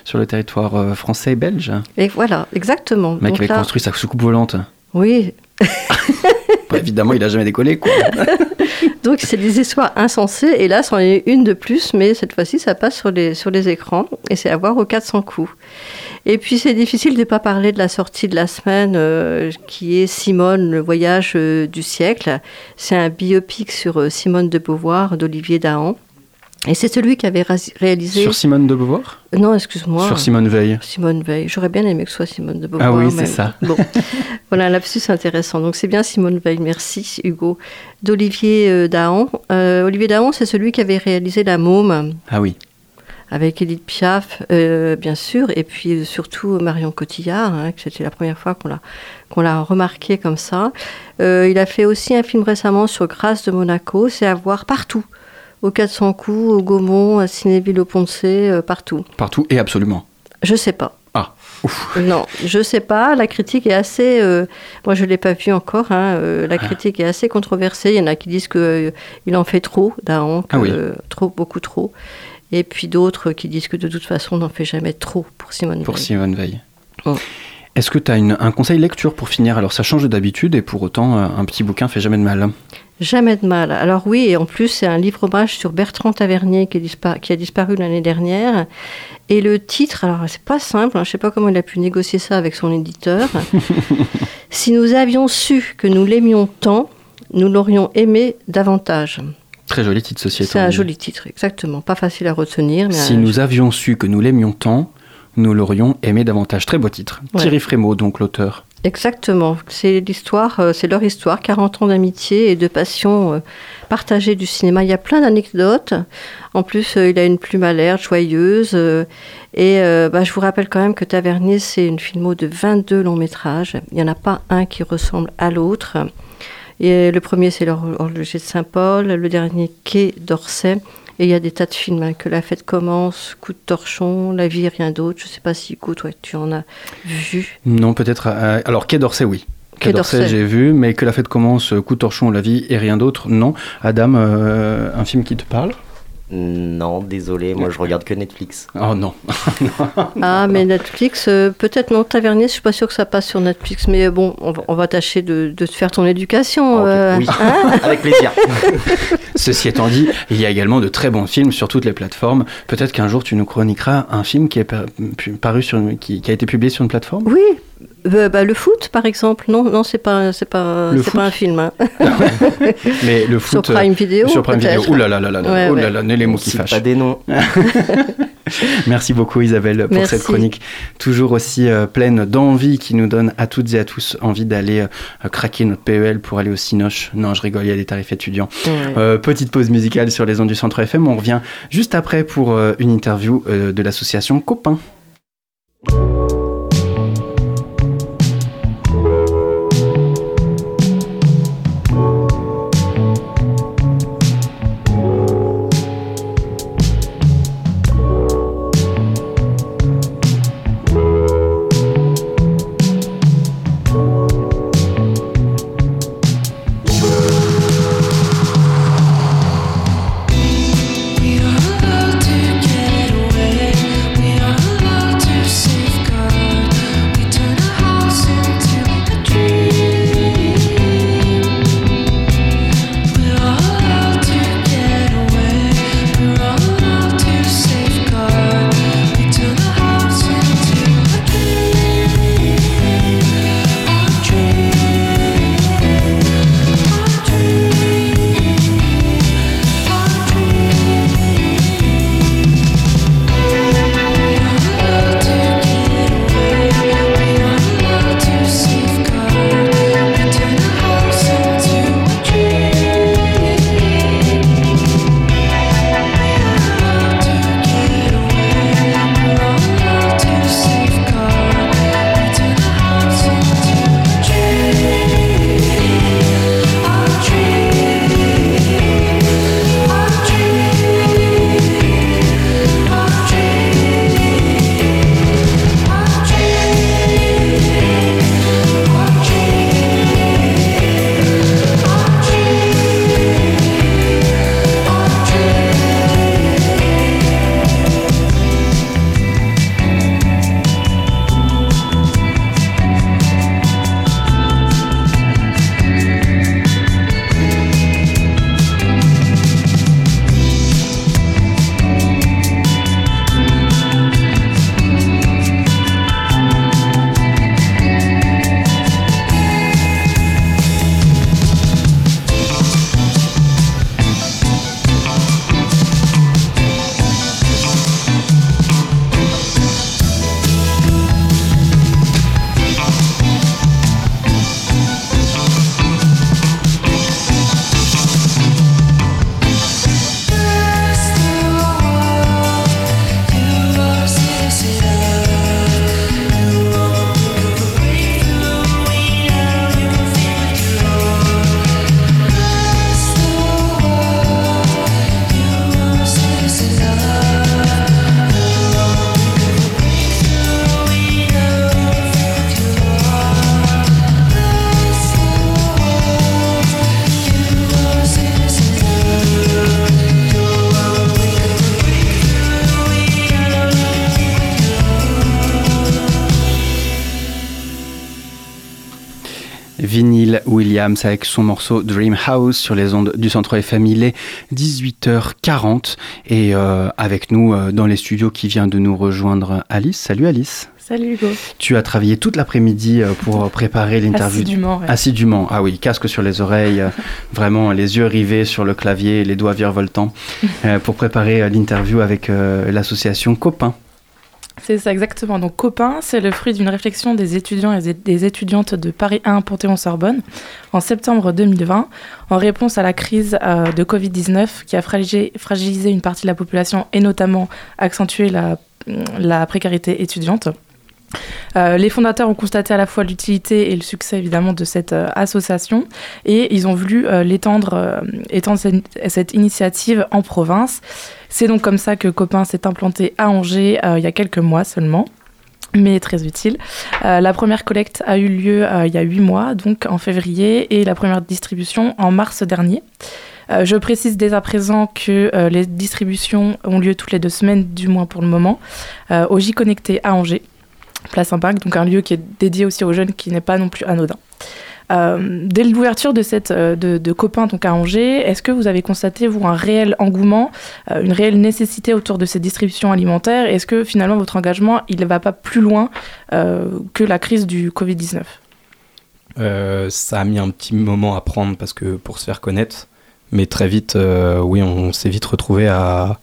sur le territoire français et belge. Et voilà, exactement. Le mec Donc avait là- construit sa soucoupe volante. Oui, Bah, évidemment, il a jamais décollé, quoi. Donc c'est des histoires insensées, et là c'en est une de plus, mais cette fois-ci ça passe sur les, sur les écrans, et c'est à voir aux 400 coups. Et puis c'est difficile de ne pas parler de la sortie de la semaine, euh, qui est Simone, le voyage euh, du siècle. C'est un biopic sur euh, Simone de Beauvoir d'Olivier Dahan. Et c'est celui qui avait réalisé... Sur Simone de Beauvoir? Non, excuse-moi. Sur Simone Veil. Simone Veil. J'aurais bien aimé que ce soit Simone de Beauvoir. Ah oui, c'est ça. Bon, voilà un lapsus intéressant. Donc c'est bien Simone Veil, merci Hugo. D'Olivier euh, Dahan. Euh, Olivier Dahan, c'est celui qui avait réalisé La Môme Ah oui. avec Edith Piaf, euh, bien sûr, et puis surtout Marion Cotillard, hein, que c'était la première fois qu'on l'a qu'on l'a remarqué comme ça. Euh, il a fait aussi un film récemment sur Grâce de Monaco, c'est à voir partout. Au 400 coups, au Gaumont, à Cinéville au Poncé, euh, partout. Partout et absolument. Je sais pas. Ah, ouf. Non, je sais pas. La critique est assez. euh, moi, je l'ai pas vu encore. hein, euh, Ah. la critique est assez controversée. Il y en a qui disent que il en fait trop, que, Ah oui. trop, beaucoup trop. Et puis d'autres qui disent que de toute façon, on n'en fait jamais trop pour Simone Pour Veil. Simone Veil. Oh. Est-ce que tu as un conseil lecture pour finir? Alors, ça change d'habitude et pour autant, euh, un petit bouquin fait jamais de mal. Jamais de mal. Alors oui, et en plus, c'est un livre hommage sur Bertrand Tavernier qui, a disparu l'année dernière. Et le titre, alors c'est pas simple, hein, je sais pas comment il a pu négocier ça avec son éditeur. si nous avions su que nous l'aimions tant, nous l'aurions aimé davantage. Très joli titre, ceci étant C'est un joli titre, exactement. Pas facile à retenir, mais Si nous avions su que nous l'aimions tant, nous l'aurions aimé davantage. Très beau titre. Ouais. Thierry Frémaux, donc l'auteur. Exactement. C'est l'histoire, euh, c'est leur histoire, 40 ans d'amitié et de passion euh, partagée du cinéma. Il y a plein d'anecdotes. En plus, euh, il a une plume alerte, joyeuse. et bah, je vous rappelle quand même que Tavernier, c'est une filmo de 22 longs métrages. Il n'y en a pas un qui ressemble à l'autre. Et le premier, c'est l'horloger de Saint-Paul. Le dernier, Quai d'Orsay. Et il y a des tas de films, hein, que la fête commence, Coup de torchon, La vie et rien d'autre. Je ne sais pas si, toi, tu en as vu. Non, peut-être. euh, alors, Quai d'Orsay, oui. Quai d'Orsay, j'ai vu, mais que la fête commence, euh, coup de torchon, la vie et rien d'autre, non. Adam, euh, un film qui te parle? Non, désolé, moi je regarde que Netflix. Oh non. Ah, mais Netflix, euh, peut-être non, Tavernier, je suis pas sûre que ça passe sur Netflix, mais euh, bon, on va, on va tâcher de, de te faire ton éducation. Ok, euh, oui, hein avec plaisir. Ceci étant dit, il y a également de très bons films sur toutes les plateformes. Peut-être qu'un jour tu nous chroniqueras un film qui est par- pu- paru sur une- qui, qui a été publié sur une plateforme? oui, Euh, bah, le foot, par exemple. Non, non, c'est pas, c'est pas, Le c'est foot pas un film. hein. Mais le foot Sur Prime Video, Sur Prime Vidéo. peut-être. Ouh là là là là. là. Ouais, oh là ouais. là, les mots qui fâchent. pas des noms. Merci beaucoup Isabelle pour Merci. cette chronique toujours aussi euh, pleine d'envie qui nous donne à toutes et à tous envie d'aller euh, craquer notre PEL pour aller au Cinoche. Non, je rigole, il y a des tarifs étudiants. Euh, petite pause musicale sur les ondes du Centre FM. On revient juste après pour euh, une interview euh, de l'association Copain. Vinyl Williams avec son morceau Dream House sur les ondes du Centre FM. Il est 18h40 et euh, avec nous euh, dans les studios qui vient de nous rejoindre Alice. Salut Alice. Salut Hugo. Tu as travaillé toute l'après-midi euh, pour préparer l'interview. Assidûment, ouais. Assidûment. Ah oui, casque sur les oreilles, vraiment les yeux rivés sur le clavier, les doigts virevoltants pour préparer l'interview avec l'association Copain. C'est ça exactement. Donc Copain, c'est le fruit d'une réflexion des étudiants et des étudiantes de Paris 1 Panthéon-Sorbonne en septembre 2020 en réponse à la crise euh, de Covid-19 qui a fragilisé, une partie de la population et notamment accentué la précarité étudiante. Euh, les fondateurs ont constaté à la fois l'utilité et le succès évidemment de cette euh, association et ils ont voulu euh, l'étendre, étendre cette, initiative en province. C'est donc comme ça que Copain s'est implanté à Angers il y a quelques mois seulement mais très utile. La première collecte a eu lieu il y a huit mois, donc en février, et la première distribution en mars dernier. Je précise dès à présent que les distributions ont lieu toutes les deux semaines, du moins pour le moment, au J Connecté à Angers, Place Impact, donc un lieu qui est dédié aussi aux jeunes, qui n'est pas non plus anodin. Euh, dès l'ouverture de cette euh, de, de copains donc à Angers, est-ce que vous avez constaté vous un réel engouement, euh, une réelle nécessité autour de ces distributions alimentaires Est-ce que finalement votre engagement il ne va pas plus loin euh, que la crise du Covid 19 Euh, ça a mis un petit moment à prendre parce que pour se faire connaître, mais très vite, oui, on s'est vite retrouvé à,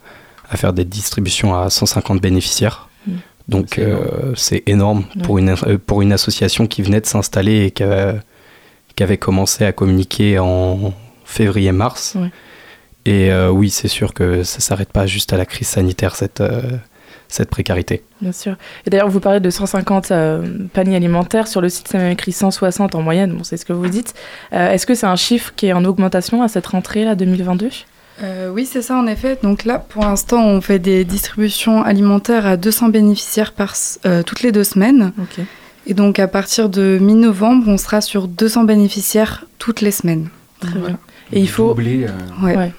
à faire des distributions à 150 bénéficiaires. Mm. Donc C'est énorme. euh, pour, une, euh, pour une association qui venait de s'installer et qui, avait commencé à communiquer en février-mars. Ouais. Et euh, oui, c'est sûr que ça s'arrête pas juste à la crise sanitaire, cette, euh, cette précarité. Bien sûr. Et d'ailleurs, vous parlez de 150 euh, paniers alimentaires. Sur le site, c'est même écrit 160 en moyenne. Bon, c'est ce que vous dites. Est-ce que c'est un chiffre qui est en augmentation à cette rentrée, là, 2022 Euh, oui, c'est ça en effet. Donc là, pour l'instant, on fait des distributions alimentaires à 200 bénéficiaires par, s- euh, toutes les deux semaines. Et donc à partir de mi-novembre, on sera sur 200 bénéficiaires toutes les semaines. Très Voilà. bien. Et il faut, Doubler, euh, Ouais, Ouais.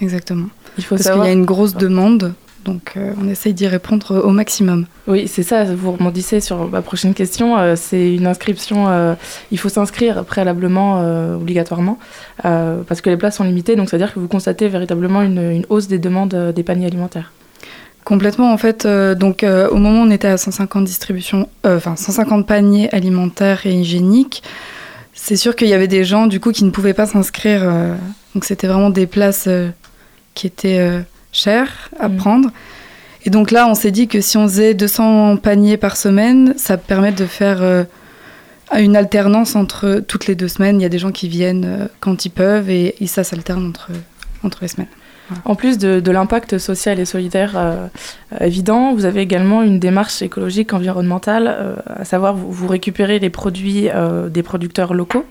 exactement. il faut Parce qu'il y a une grosse demande, donc euh, on essaye d'y répondre au maximum. Oui, c'est ça, vous rebondissez sur ma prochaine question. euh, c'est une inscription, euh, il faut s'inscrire préalablement, obligatoirement, parce que les places sont limitées, donc ça veut dire que vous constatez véritablement une, une hausse des demandes des paniers alimentaires. Complètement, en fait. euh, donc, euh, au moment où on était à 150 distributions, euh, enfin 150 paniers alimentaires et hygiéniques, c'est sûr qu'il y avait des gens du coup qui ne pouvaient pas s'inscrire. donc, c'était vraiment des places qui étaient chères à Mm. prendre. Et donc là, on s'est dit que si on faisait 200 paniers par semaine, ça permet de faire euh, une alternance entre toutes les deux semaines. Il y a des gens qui viennent euh, quand ils peuvent et, et ça s'alterne entre, entre les semaines. En plus de, de l'impact social et solidaire euh, évident, vous avez également une démarche écologique environnementale, euh, à savoir vous, vous récupérez les produits des producteurs locaux.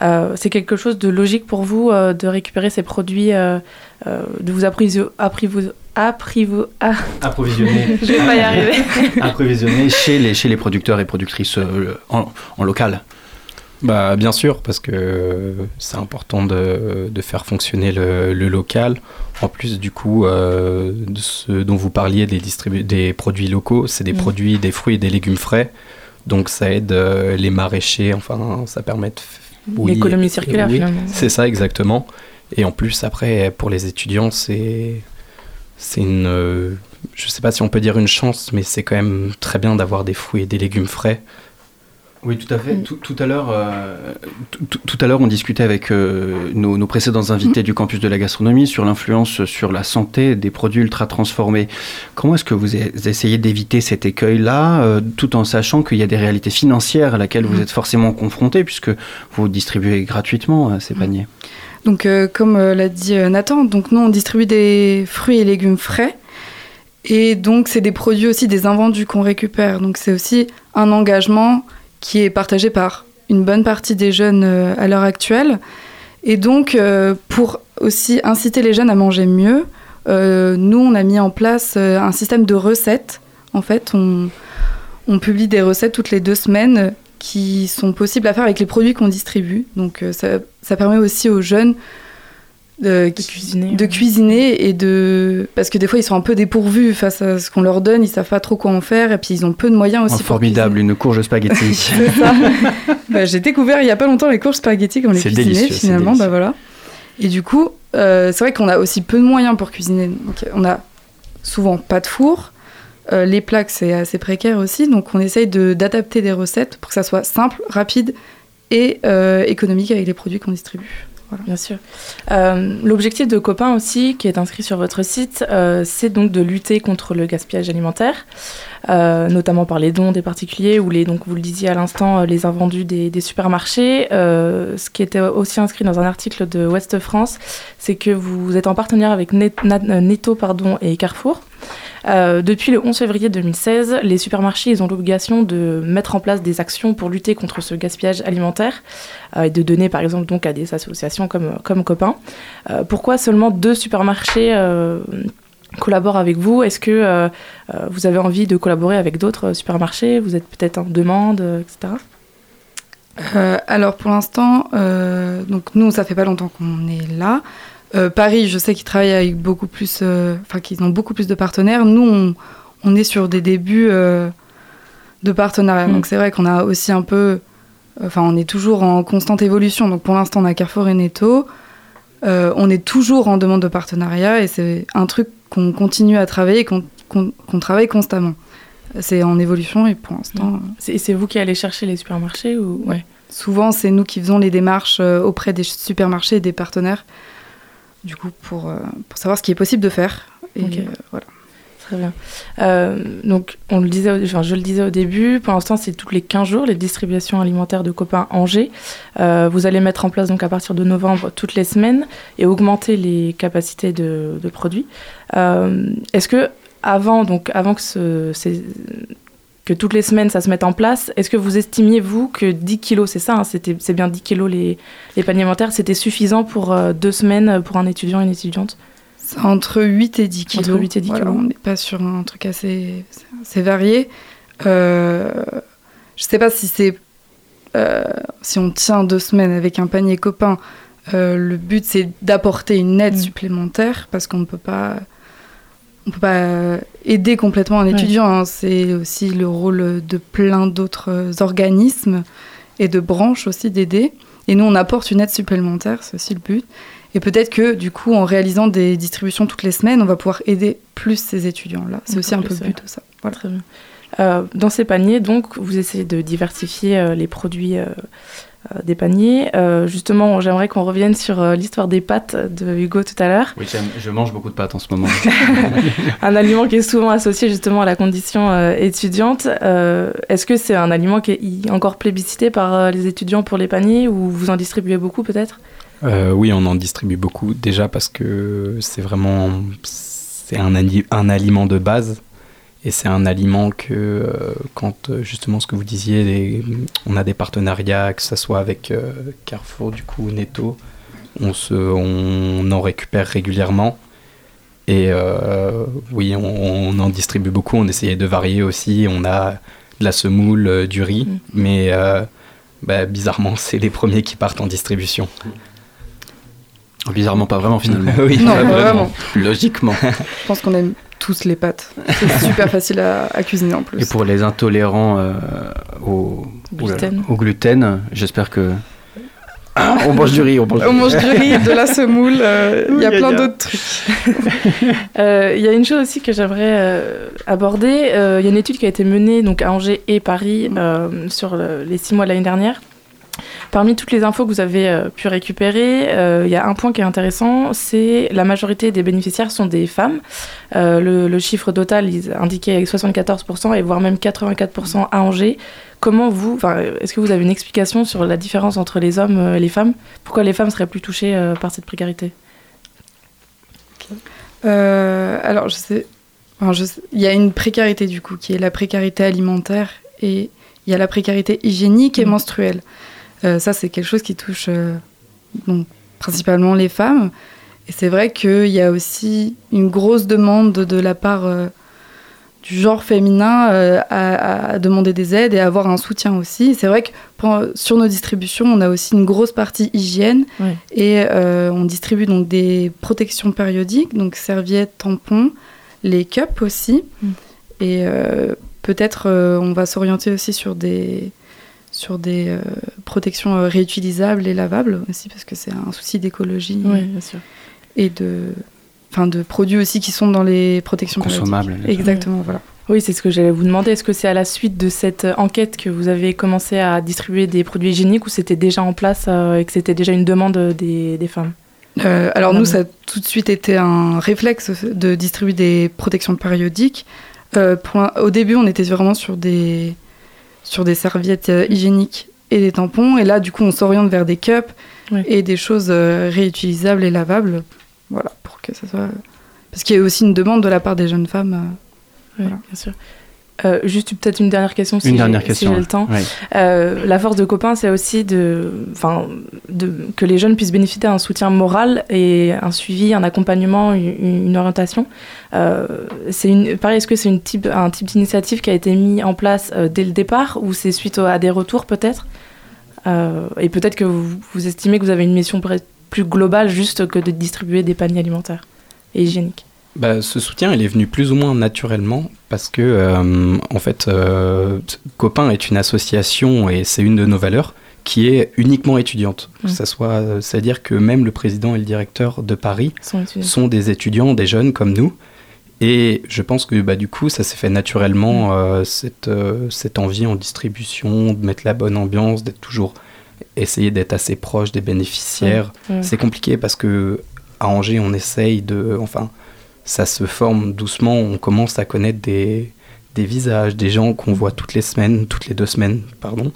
Euh, c'est quelque chose de logique pour vous euh, de récupérer ces produits, euh, euh, de vous apprivo- apprivo- apprivo- ah, Approvisionner. Je vais pas y arriver. Approvisionner chez les, chez les producteurs et productrices euh, en, en local. Bah, bien sûr, parce que c'est important de, de faire fonctionner le, le local. En plus, du coup, euh, de ce dont vous parliez des, des produits locaux, c'est des Mm. produits, des fruits et des légumes frais. Donc ça aide euh, les maraîchers, enfin, ça permet de... oui, L'économie circulaire, oui, finalement. C'est ça, exactement. Et en plus, après, pour les étudiants, c'est c'est une... euh, je sais pas si on peut dire une chance, mais c'est quand même très bien d'avoir des fruits et des légumes frais. Oui, tout à fait. Mm. Tout, tout à l'heure, euh, tout, tout- à l'heure, on discutait avec euh, nos, nos précédents invités du campus de la gastronomie sur l'influence sur la santé des produits ultra transformés. Comment est-ce que vous essayez d'éviter cet écueil-là, euh, tout en sachant qu'il y a des réalités financières à laquelle vous êtes forcément confrontés, puisque vous distribuez gratuitement ces paniers? Donc, comme l'a dit Nathan, donc nous on distribue des fruits et légumes frais. Et donc, c'est des produits aussi des invendus qu'on récupère. Donc, c'est aussi un engagement qui est partagé par une bonne partie des jeunes euh, à l'heure actuelle. Et donc, euh, pour aussi inciter les jeunes à manger mieux, euh, nous, on a mis en place un système de recettes. En fait, on, publie des recettes toutes les deux semaines qui sont possibles à faire avec les produits qu'on distribue. Donc, ça permet aussi aux jeunes de, qui- cuisiner. de cuisiner et de parce que des fois ils sont un peu dépourvus face à ce qu'on leur donne, ils savent pas trop quoi en faire et puis ils ont peu de moyens aussi. Oh, pour Formidable, une courge spaghetti. Bah, j'ai découvert il y a pas longtemps les courges spaghetti qu'on les C'est cuisinait finalement. Bah voilà. Et du coup, euh, c'est vrai qu'on a aussi peu de moyens pour cuisiner. Donc, on a souvent pas de four. Euh, les plaques c'est assez précaire aussi, donc on essaye de d'adapter des recettes pour que ça soit simple, rapide et euh, économique avec les produits qu'on distribue. Bien sûr. Euh, L'objectif de Copain aussi, qui est inscrit sur votre site, euh, c'est donc de lutter contre le gaspillage alimentaire, euh, notamment par les dons des particuliers ou les, donc vous le disiez à l'instant, les invendus des, des supermarchés. Ce qui était aussi inscrit dans un article de Ouest France, c'est que vous êtes en partenariat avec Netto pardon, et Carrefour. Euh, depuis le 11 février 2016, les supermarchés ont l'obligation de mettre en place des actions pour lutter contre ce gaspillage alimentaire euh, et de donner par exemple donc à des associations comme, comme Copain. Euh, pourquoi seulement deux supermarchés collaborent avec vous? Est-ce que vous avez envie de collaborer avec d'autres supermarchés? Vous êtes peut-être en demande, etc. Alors pour l'instant, donc nous ça fait pas longtemps qu'on est là. Euh, Paris, je sais qu'ils travaillent avec beaucoup plus, euh, enfin qu'ils ont beaucoup plus de partenaires. Nous, on, on est sur des débuts euh, de partenariat. Mm. Donc c'est vrai qu'on a aussi un peu, enfin on est toujours en constante évolution. Donc pour l'instant on a Carrefour et Netto. On est toujours en demande de partenariat et c'est un truc qu'on continue à travailler et qu'on travaille constamment. C'est en évolution et pour l'instant. euh, C'est c'est vous qui allez chercher les supermarchés ou? Ouais. Souvent, c'est nous qui faisons les démarches auprès des supermarchés et des partenaires, du coup, pour, euh, pour savoir ce qui est possible de faire. Et euh, voilà. Très bien. Euh, donc, on le disait, enfin, je le disais au début, pour l'instant, c'est tous les 15 jours les distributions alimentaires de copains Angers. Euh, vous allez mettre en place, donc à partir de novembre, toutes les semaines et augmenter les capacités de, de produits. Euh, Est-ce que, avant, donc, avant que, ce, ces- que toutes les semaines ça se mette en place, est-ce que vous estimiez, vous, que 10 kilos, c'est ça, hein, c'est bien 10 kilos les, les paniers alimentaires, c'était suffisant pour euh, deux semaines pour un étudiant et une étudiante? C'est entre 8 et 10 kilos. Entre 8 et 10 Voilà, kilos. on n'est pas sur un truc assez, assez varié. Euh, je sais pas si c'est. euh, si on tient deux semaines avec un panier copain, euh, le but c'est d'apporter une aide Mm. supplémentaire parce qu'on ne peut pas. On peut pas euh, aider complètement un Ouais. étudiant. hein. C'est aussi le rôle de plein d'autres organismes et de branches aussi d'aider. Et nous, on apporte une aide supplémentaire, c'est aussi le but. Et peut-être que, du coup, en réalisant des distributions toutes les semaines, on va pouvoir aider plus ces étudiants-là. C'est aussi un peu le but de ça. Voilà. Très bien. Euh, dans ces paniers, donc, vous essayez de diversifier euh, les produits euh, euh, des paniers. Euh, justement, j'aimerais qu'on revienne sur euh, l'histoire des pâtes de Hugo tout à l'heure. Oui, je mange beaucoup de pâtes en ce moment. un aliment qui est souvent associé justement à la condition euh, étudiante. Euh, Est-ce que c'est un aliment qui est encore plébiscité par euh, les étudiants pour les paniers ou vous en distribuez beaucoup peut-être? Euh, oui, on en distribue beaucoup déjà parce que c'est vraiment c'est un, ali- un aliment de base et c'est un aliment que euh, quand euh, justement ce que vous disiez, les- on a des partenariats, que ce soit avec euh, Carrefour du coup Netto, on, se, on en récupère régulièrement. Et euh, oui, on, on en distribue beaucoup. On essayait de varier aussi. On a de la semoule, du riz, Mm. mais euh, bah, bizarrement, c'est les premiers qui partent en distribution. Bizarrement, pas vraiment finalement. oui, Non, pas pas vraiment. Logiquement. Je pense qu'on aime tous les pâtes. C'est super facile à, à cuisiner en plus. Et pour les intolérants euh, au, Gluten. au gluten, j'espère que. Ah, on mange du riz, on mange, On mange du riz, de la semoule, euh, il y a plein d'autres trucs. Euh, Il y a une chose aussi que j'aimerais euh, aborder. Euh, Il y a une étude qui a été menée donc, à Angers et Paris euh, sur le- les six mois de l'année dernière. Parmi toutes les infos que vous avez euh, pu récupérer, euh, il y a un point qui est intéressant, c'est la majorité des bénéficiaires sont des femmes. Euh, le, le chiffre total il indiquait avec 74% et voire même 84% à Angers. Comment vous, est-ce que vous avez une explication sur la différence entre les hommes et les femmes? Pourquoi les femmes seraient plus touchées par cette précarité? Euh, alors, je sais, enfin, je sais- il y a une précarité du coup, qui est la précarité alimentaire et il y a la précarité hygiénique et Mhm. menstruelle. Euh, ça, c'est quelque chose qui touche euh, donc, principalement les femmes. Et c'est vrai qu'il y a aussi une grosse demande de, la part euh, du genre féminin euh, à, à demander des aides et à avoir un soutien aussi. C'est vrai que pour- sur nos distributions, on a aussi une grosse partie hygiène et euh, on distribue donc des protections périodiques, donc serviettes, tampons, les cups aussi. Mm. Et peut-être on va s'orienter aussi sur des, sur des euh, protections euh, réutilisables et lavables aussi, parce que c'est un souci d'écologie Oui, bien sûr. et de, enfin, de produits aussi qui sont dans les protections Consommables. Exactement, voilà. Oui, c'est ce que j'allais vous demander. Est-ce que c'est à la suite de cette euh, enquête que vous avez commencé à distribuer des produits hygiéniques ou c'était déjà en place euh, et que c'était déjà une demande des, des femmes? Euh, alors nous, ça a tout de suite été un réflexe de distribuer des protections périodiques. Euh, pour un- au début, on était vraiment sur des, sur des serviettes euh, hygiéniques et des tampons. Et là, du coup, on s'oriente vers des cups et des choses euh, réutilisables et lavables. Voilà, pour que ça soit... Parce qu'il y a aussi une demande de la part des jeunes femmes. euh, Oui, Voilà. bien sûr. Euh, juste peut-être une dernière question si Une j'ai- si le temps. ouais. Euh, la force de copain, c'est aussi de, que les jeunes puissent bénéficier d'un soutien moral et un suivi, un accompagnement, une, une orientation. Euh, c'est une, pareil, est-ce que c'est une type, un type d'initiative qui a été mis en place dès le départ ou c'est suite à des retours peut-être? Et peut-être que vous, vous estimez que vous avez une mission plus globale juste que de distribuer des paniers alimentaires et hygiéniques. Bah, ce soutien, il est venu plus ou moins naturellement parce que, euh, en fait, euh, Copain est une association et c'est une de nos valeurs qui est uniquement étudiante. Mm. ça soit, c'est-à-dire que même le président et le directeur de Paris Sont sont des étudiants, des jeunes comme nous. Et je pense que bah, du coup, ça s'est fait naturellement, euh, cette, euh, cette envie en distribution, de mettre la bonne ambiance, d'être toujours, essayer d'être assez proche des bénéficiaires. Ouais. C'est compliqué parce que à Angers, on essaye de. Enfin, ça se forme doucement. On commence à connaître des, des visages, des gens qu'on voit toutes les semaines, toutes les deux semaines, pardon.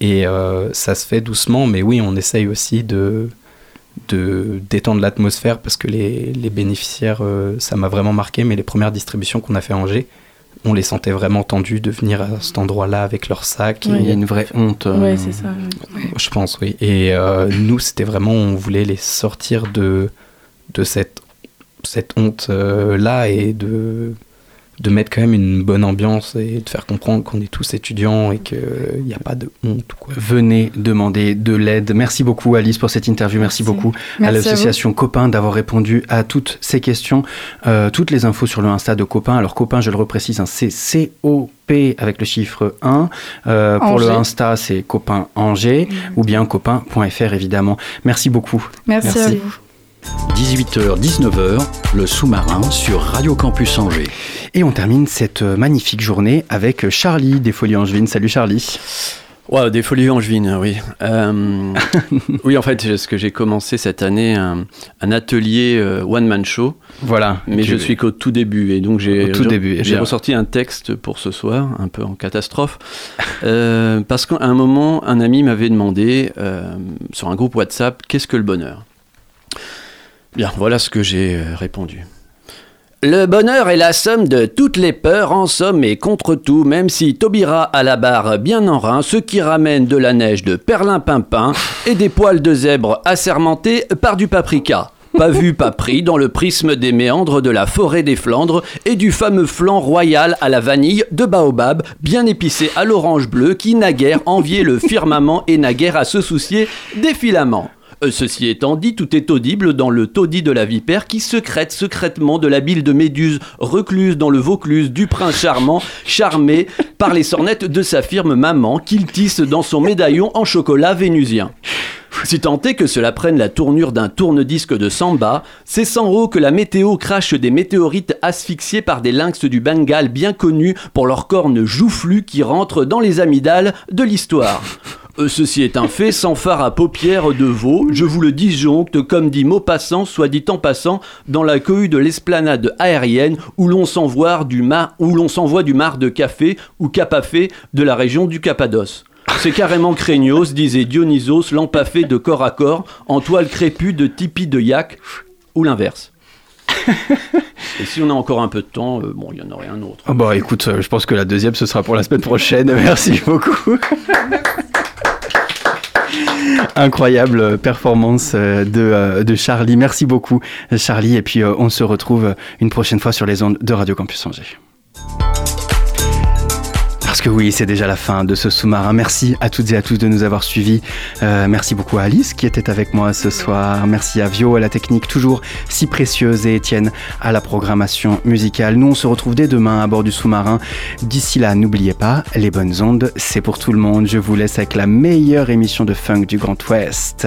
Et euh, ça se fait doucement, mais oui, on essaye aussi de de détendre l'atmosphère parce que les, les bénéficiaires, euh, ça m'a vraiment marqué, mais les premières distributions qu'on a fait à Angers, on les sentait vraiment tendus de venir à cet endroit-là avec leur sac. Il y a une vraie honte. euh, Ouais, c'est ça. Je pense, oui. Et euh, nous, c'était vraiment, on voulait les sortir de, de cette, cette honte-là et de, de mettre quand même une bonne ambiance et de faire comprendre qu'on est tous étudiants et qu'il n'y a pas de honte. Quoi. Venez demander de l'aide. Merci beaucoup Alice pour cette interview. Merci, beaucoup à Merci à l'association Copain d'avoir répondu à toutes ces questions. Euh, toutes les infos sur le Insta de Copain. Alors Copain, je le reprécise, hein, c'est C-O-P avec le chiffre 1. Euh, pour le. Insta, c'est Copain Angers ou bien copain.fr évidemment. Merci beaucoup. Merci, à vous. 18h-19h, le sous-marin sur Radio Campus Angers. Et on termine cette euh, magnifique journée avec Charlie des Folies Angevines. Salut Charlie. Wow, des folies angevines, oui. Euh, oui, en fait, ce que j'ai commencé cette année, un, un atelier euh, one-man show. Voilà. Mais je suis qu'au tout début. Et donc, j'ai Au tout j'ai- début, j'ai bien. ressorti un texte pour ce soir, un peu en catastrophe. Euh, parce qu'à un moment, un ami m'avait demandé, euh, sur un groupe WhatsApp, qu'est-ce que le bonheur? Bien, voilà ce que j'ai euh, répondu. Le bonheur est la somme de toutes les peurs, en somme et contre tout, même si Taubira à la barre bien en rein, ce qui ramène de la neige de perlimpinpin et des poils de zèbre assermentés par du paprika. Pas vu, pas pris dans le prisme des méandres de la forêt des Flandres et du fameux flan royal à la vanille de baobab, bien épicé à l'orange bleu qui naguère enviait le firmament et naguère à se soucier des filaments. Euh, Ceci étant dit, tout est audible dans le taudis de la vipère qui secrète secrètement de la bile de méduse recluse dans le Vaucluse du prince charmant, charmé par les sornettes de sa firme maman qu'il tisse dans son médaillon en chocolat vénusien. Si tant est que cela prenne la tournure d'un tourne-disque de samba, c'est sans eau que la météo crache des météorites asphyxiés par des lynx du Bengale bien connus pour leurs cornes joufflues qui rentrent dans les amygdales de l'histoire. Euh, Ceci est un fait sans phare à paupières de veau, je vous le disjoncte comme dit Maupassant, soit dit en passant, dans la cohue de l'esplanade aérienne où l'on s'envoie du, mar- du de café ou capafé de la région du Cappadoce. C'est carrément craignos, disait Dionysos, l'empaffé de corps à corps, en toile crépue de tipi de yak, ou l'inverse. Et si on a encore un peu de temps, euh, bon, il y en aurait un autre. Ah bah écoute, euh, je pense que la deuxième ce sera pour la semaine prochaine. Merci beaucoup. Incroyable performance euh, de, euh, de Charlie. Merci beaucoup Charlie. Et puis on se retrouve une prochaine fois sur les ondes de Radio Campus Angers. Parce que oui, c'est déjà la fin de ce sous-marin. Merci à toutes et à tous de nous avoir suivis. Euh, merci beaucoup à Alice qui était avec moi ce soir. Merci à Vio à la technique toujours si précieuse et Étienne à la programmation musicale. Nous, on se retrouve dès demain à bord du sous-marin. D'ici là, n'oubliez pas, les bonnes ondes, c'est pour tout le monde. Je vous laisse avec la meilleure émission de funk du Grand Ouest.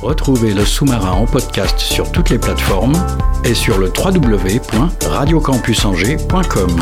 Retrouvez le sous-marin en podcast sur toutes les plateformes et sur le www.radiocampusangers.com.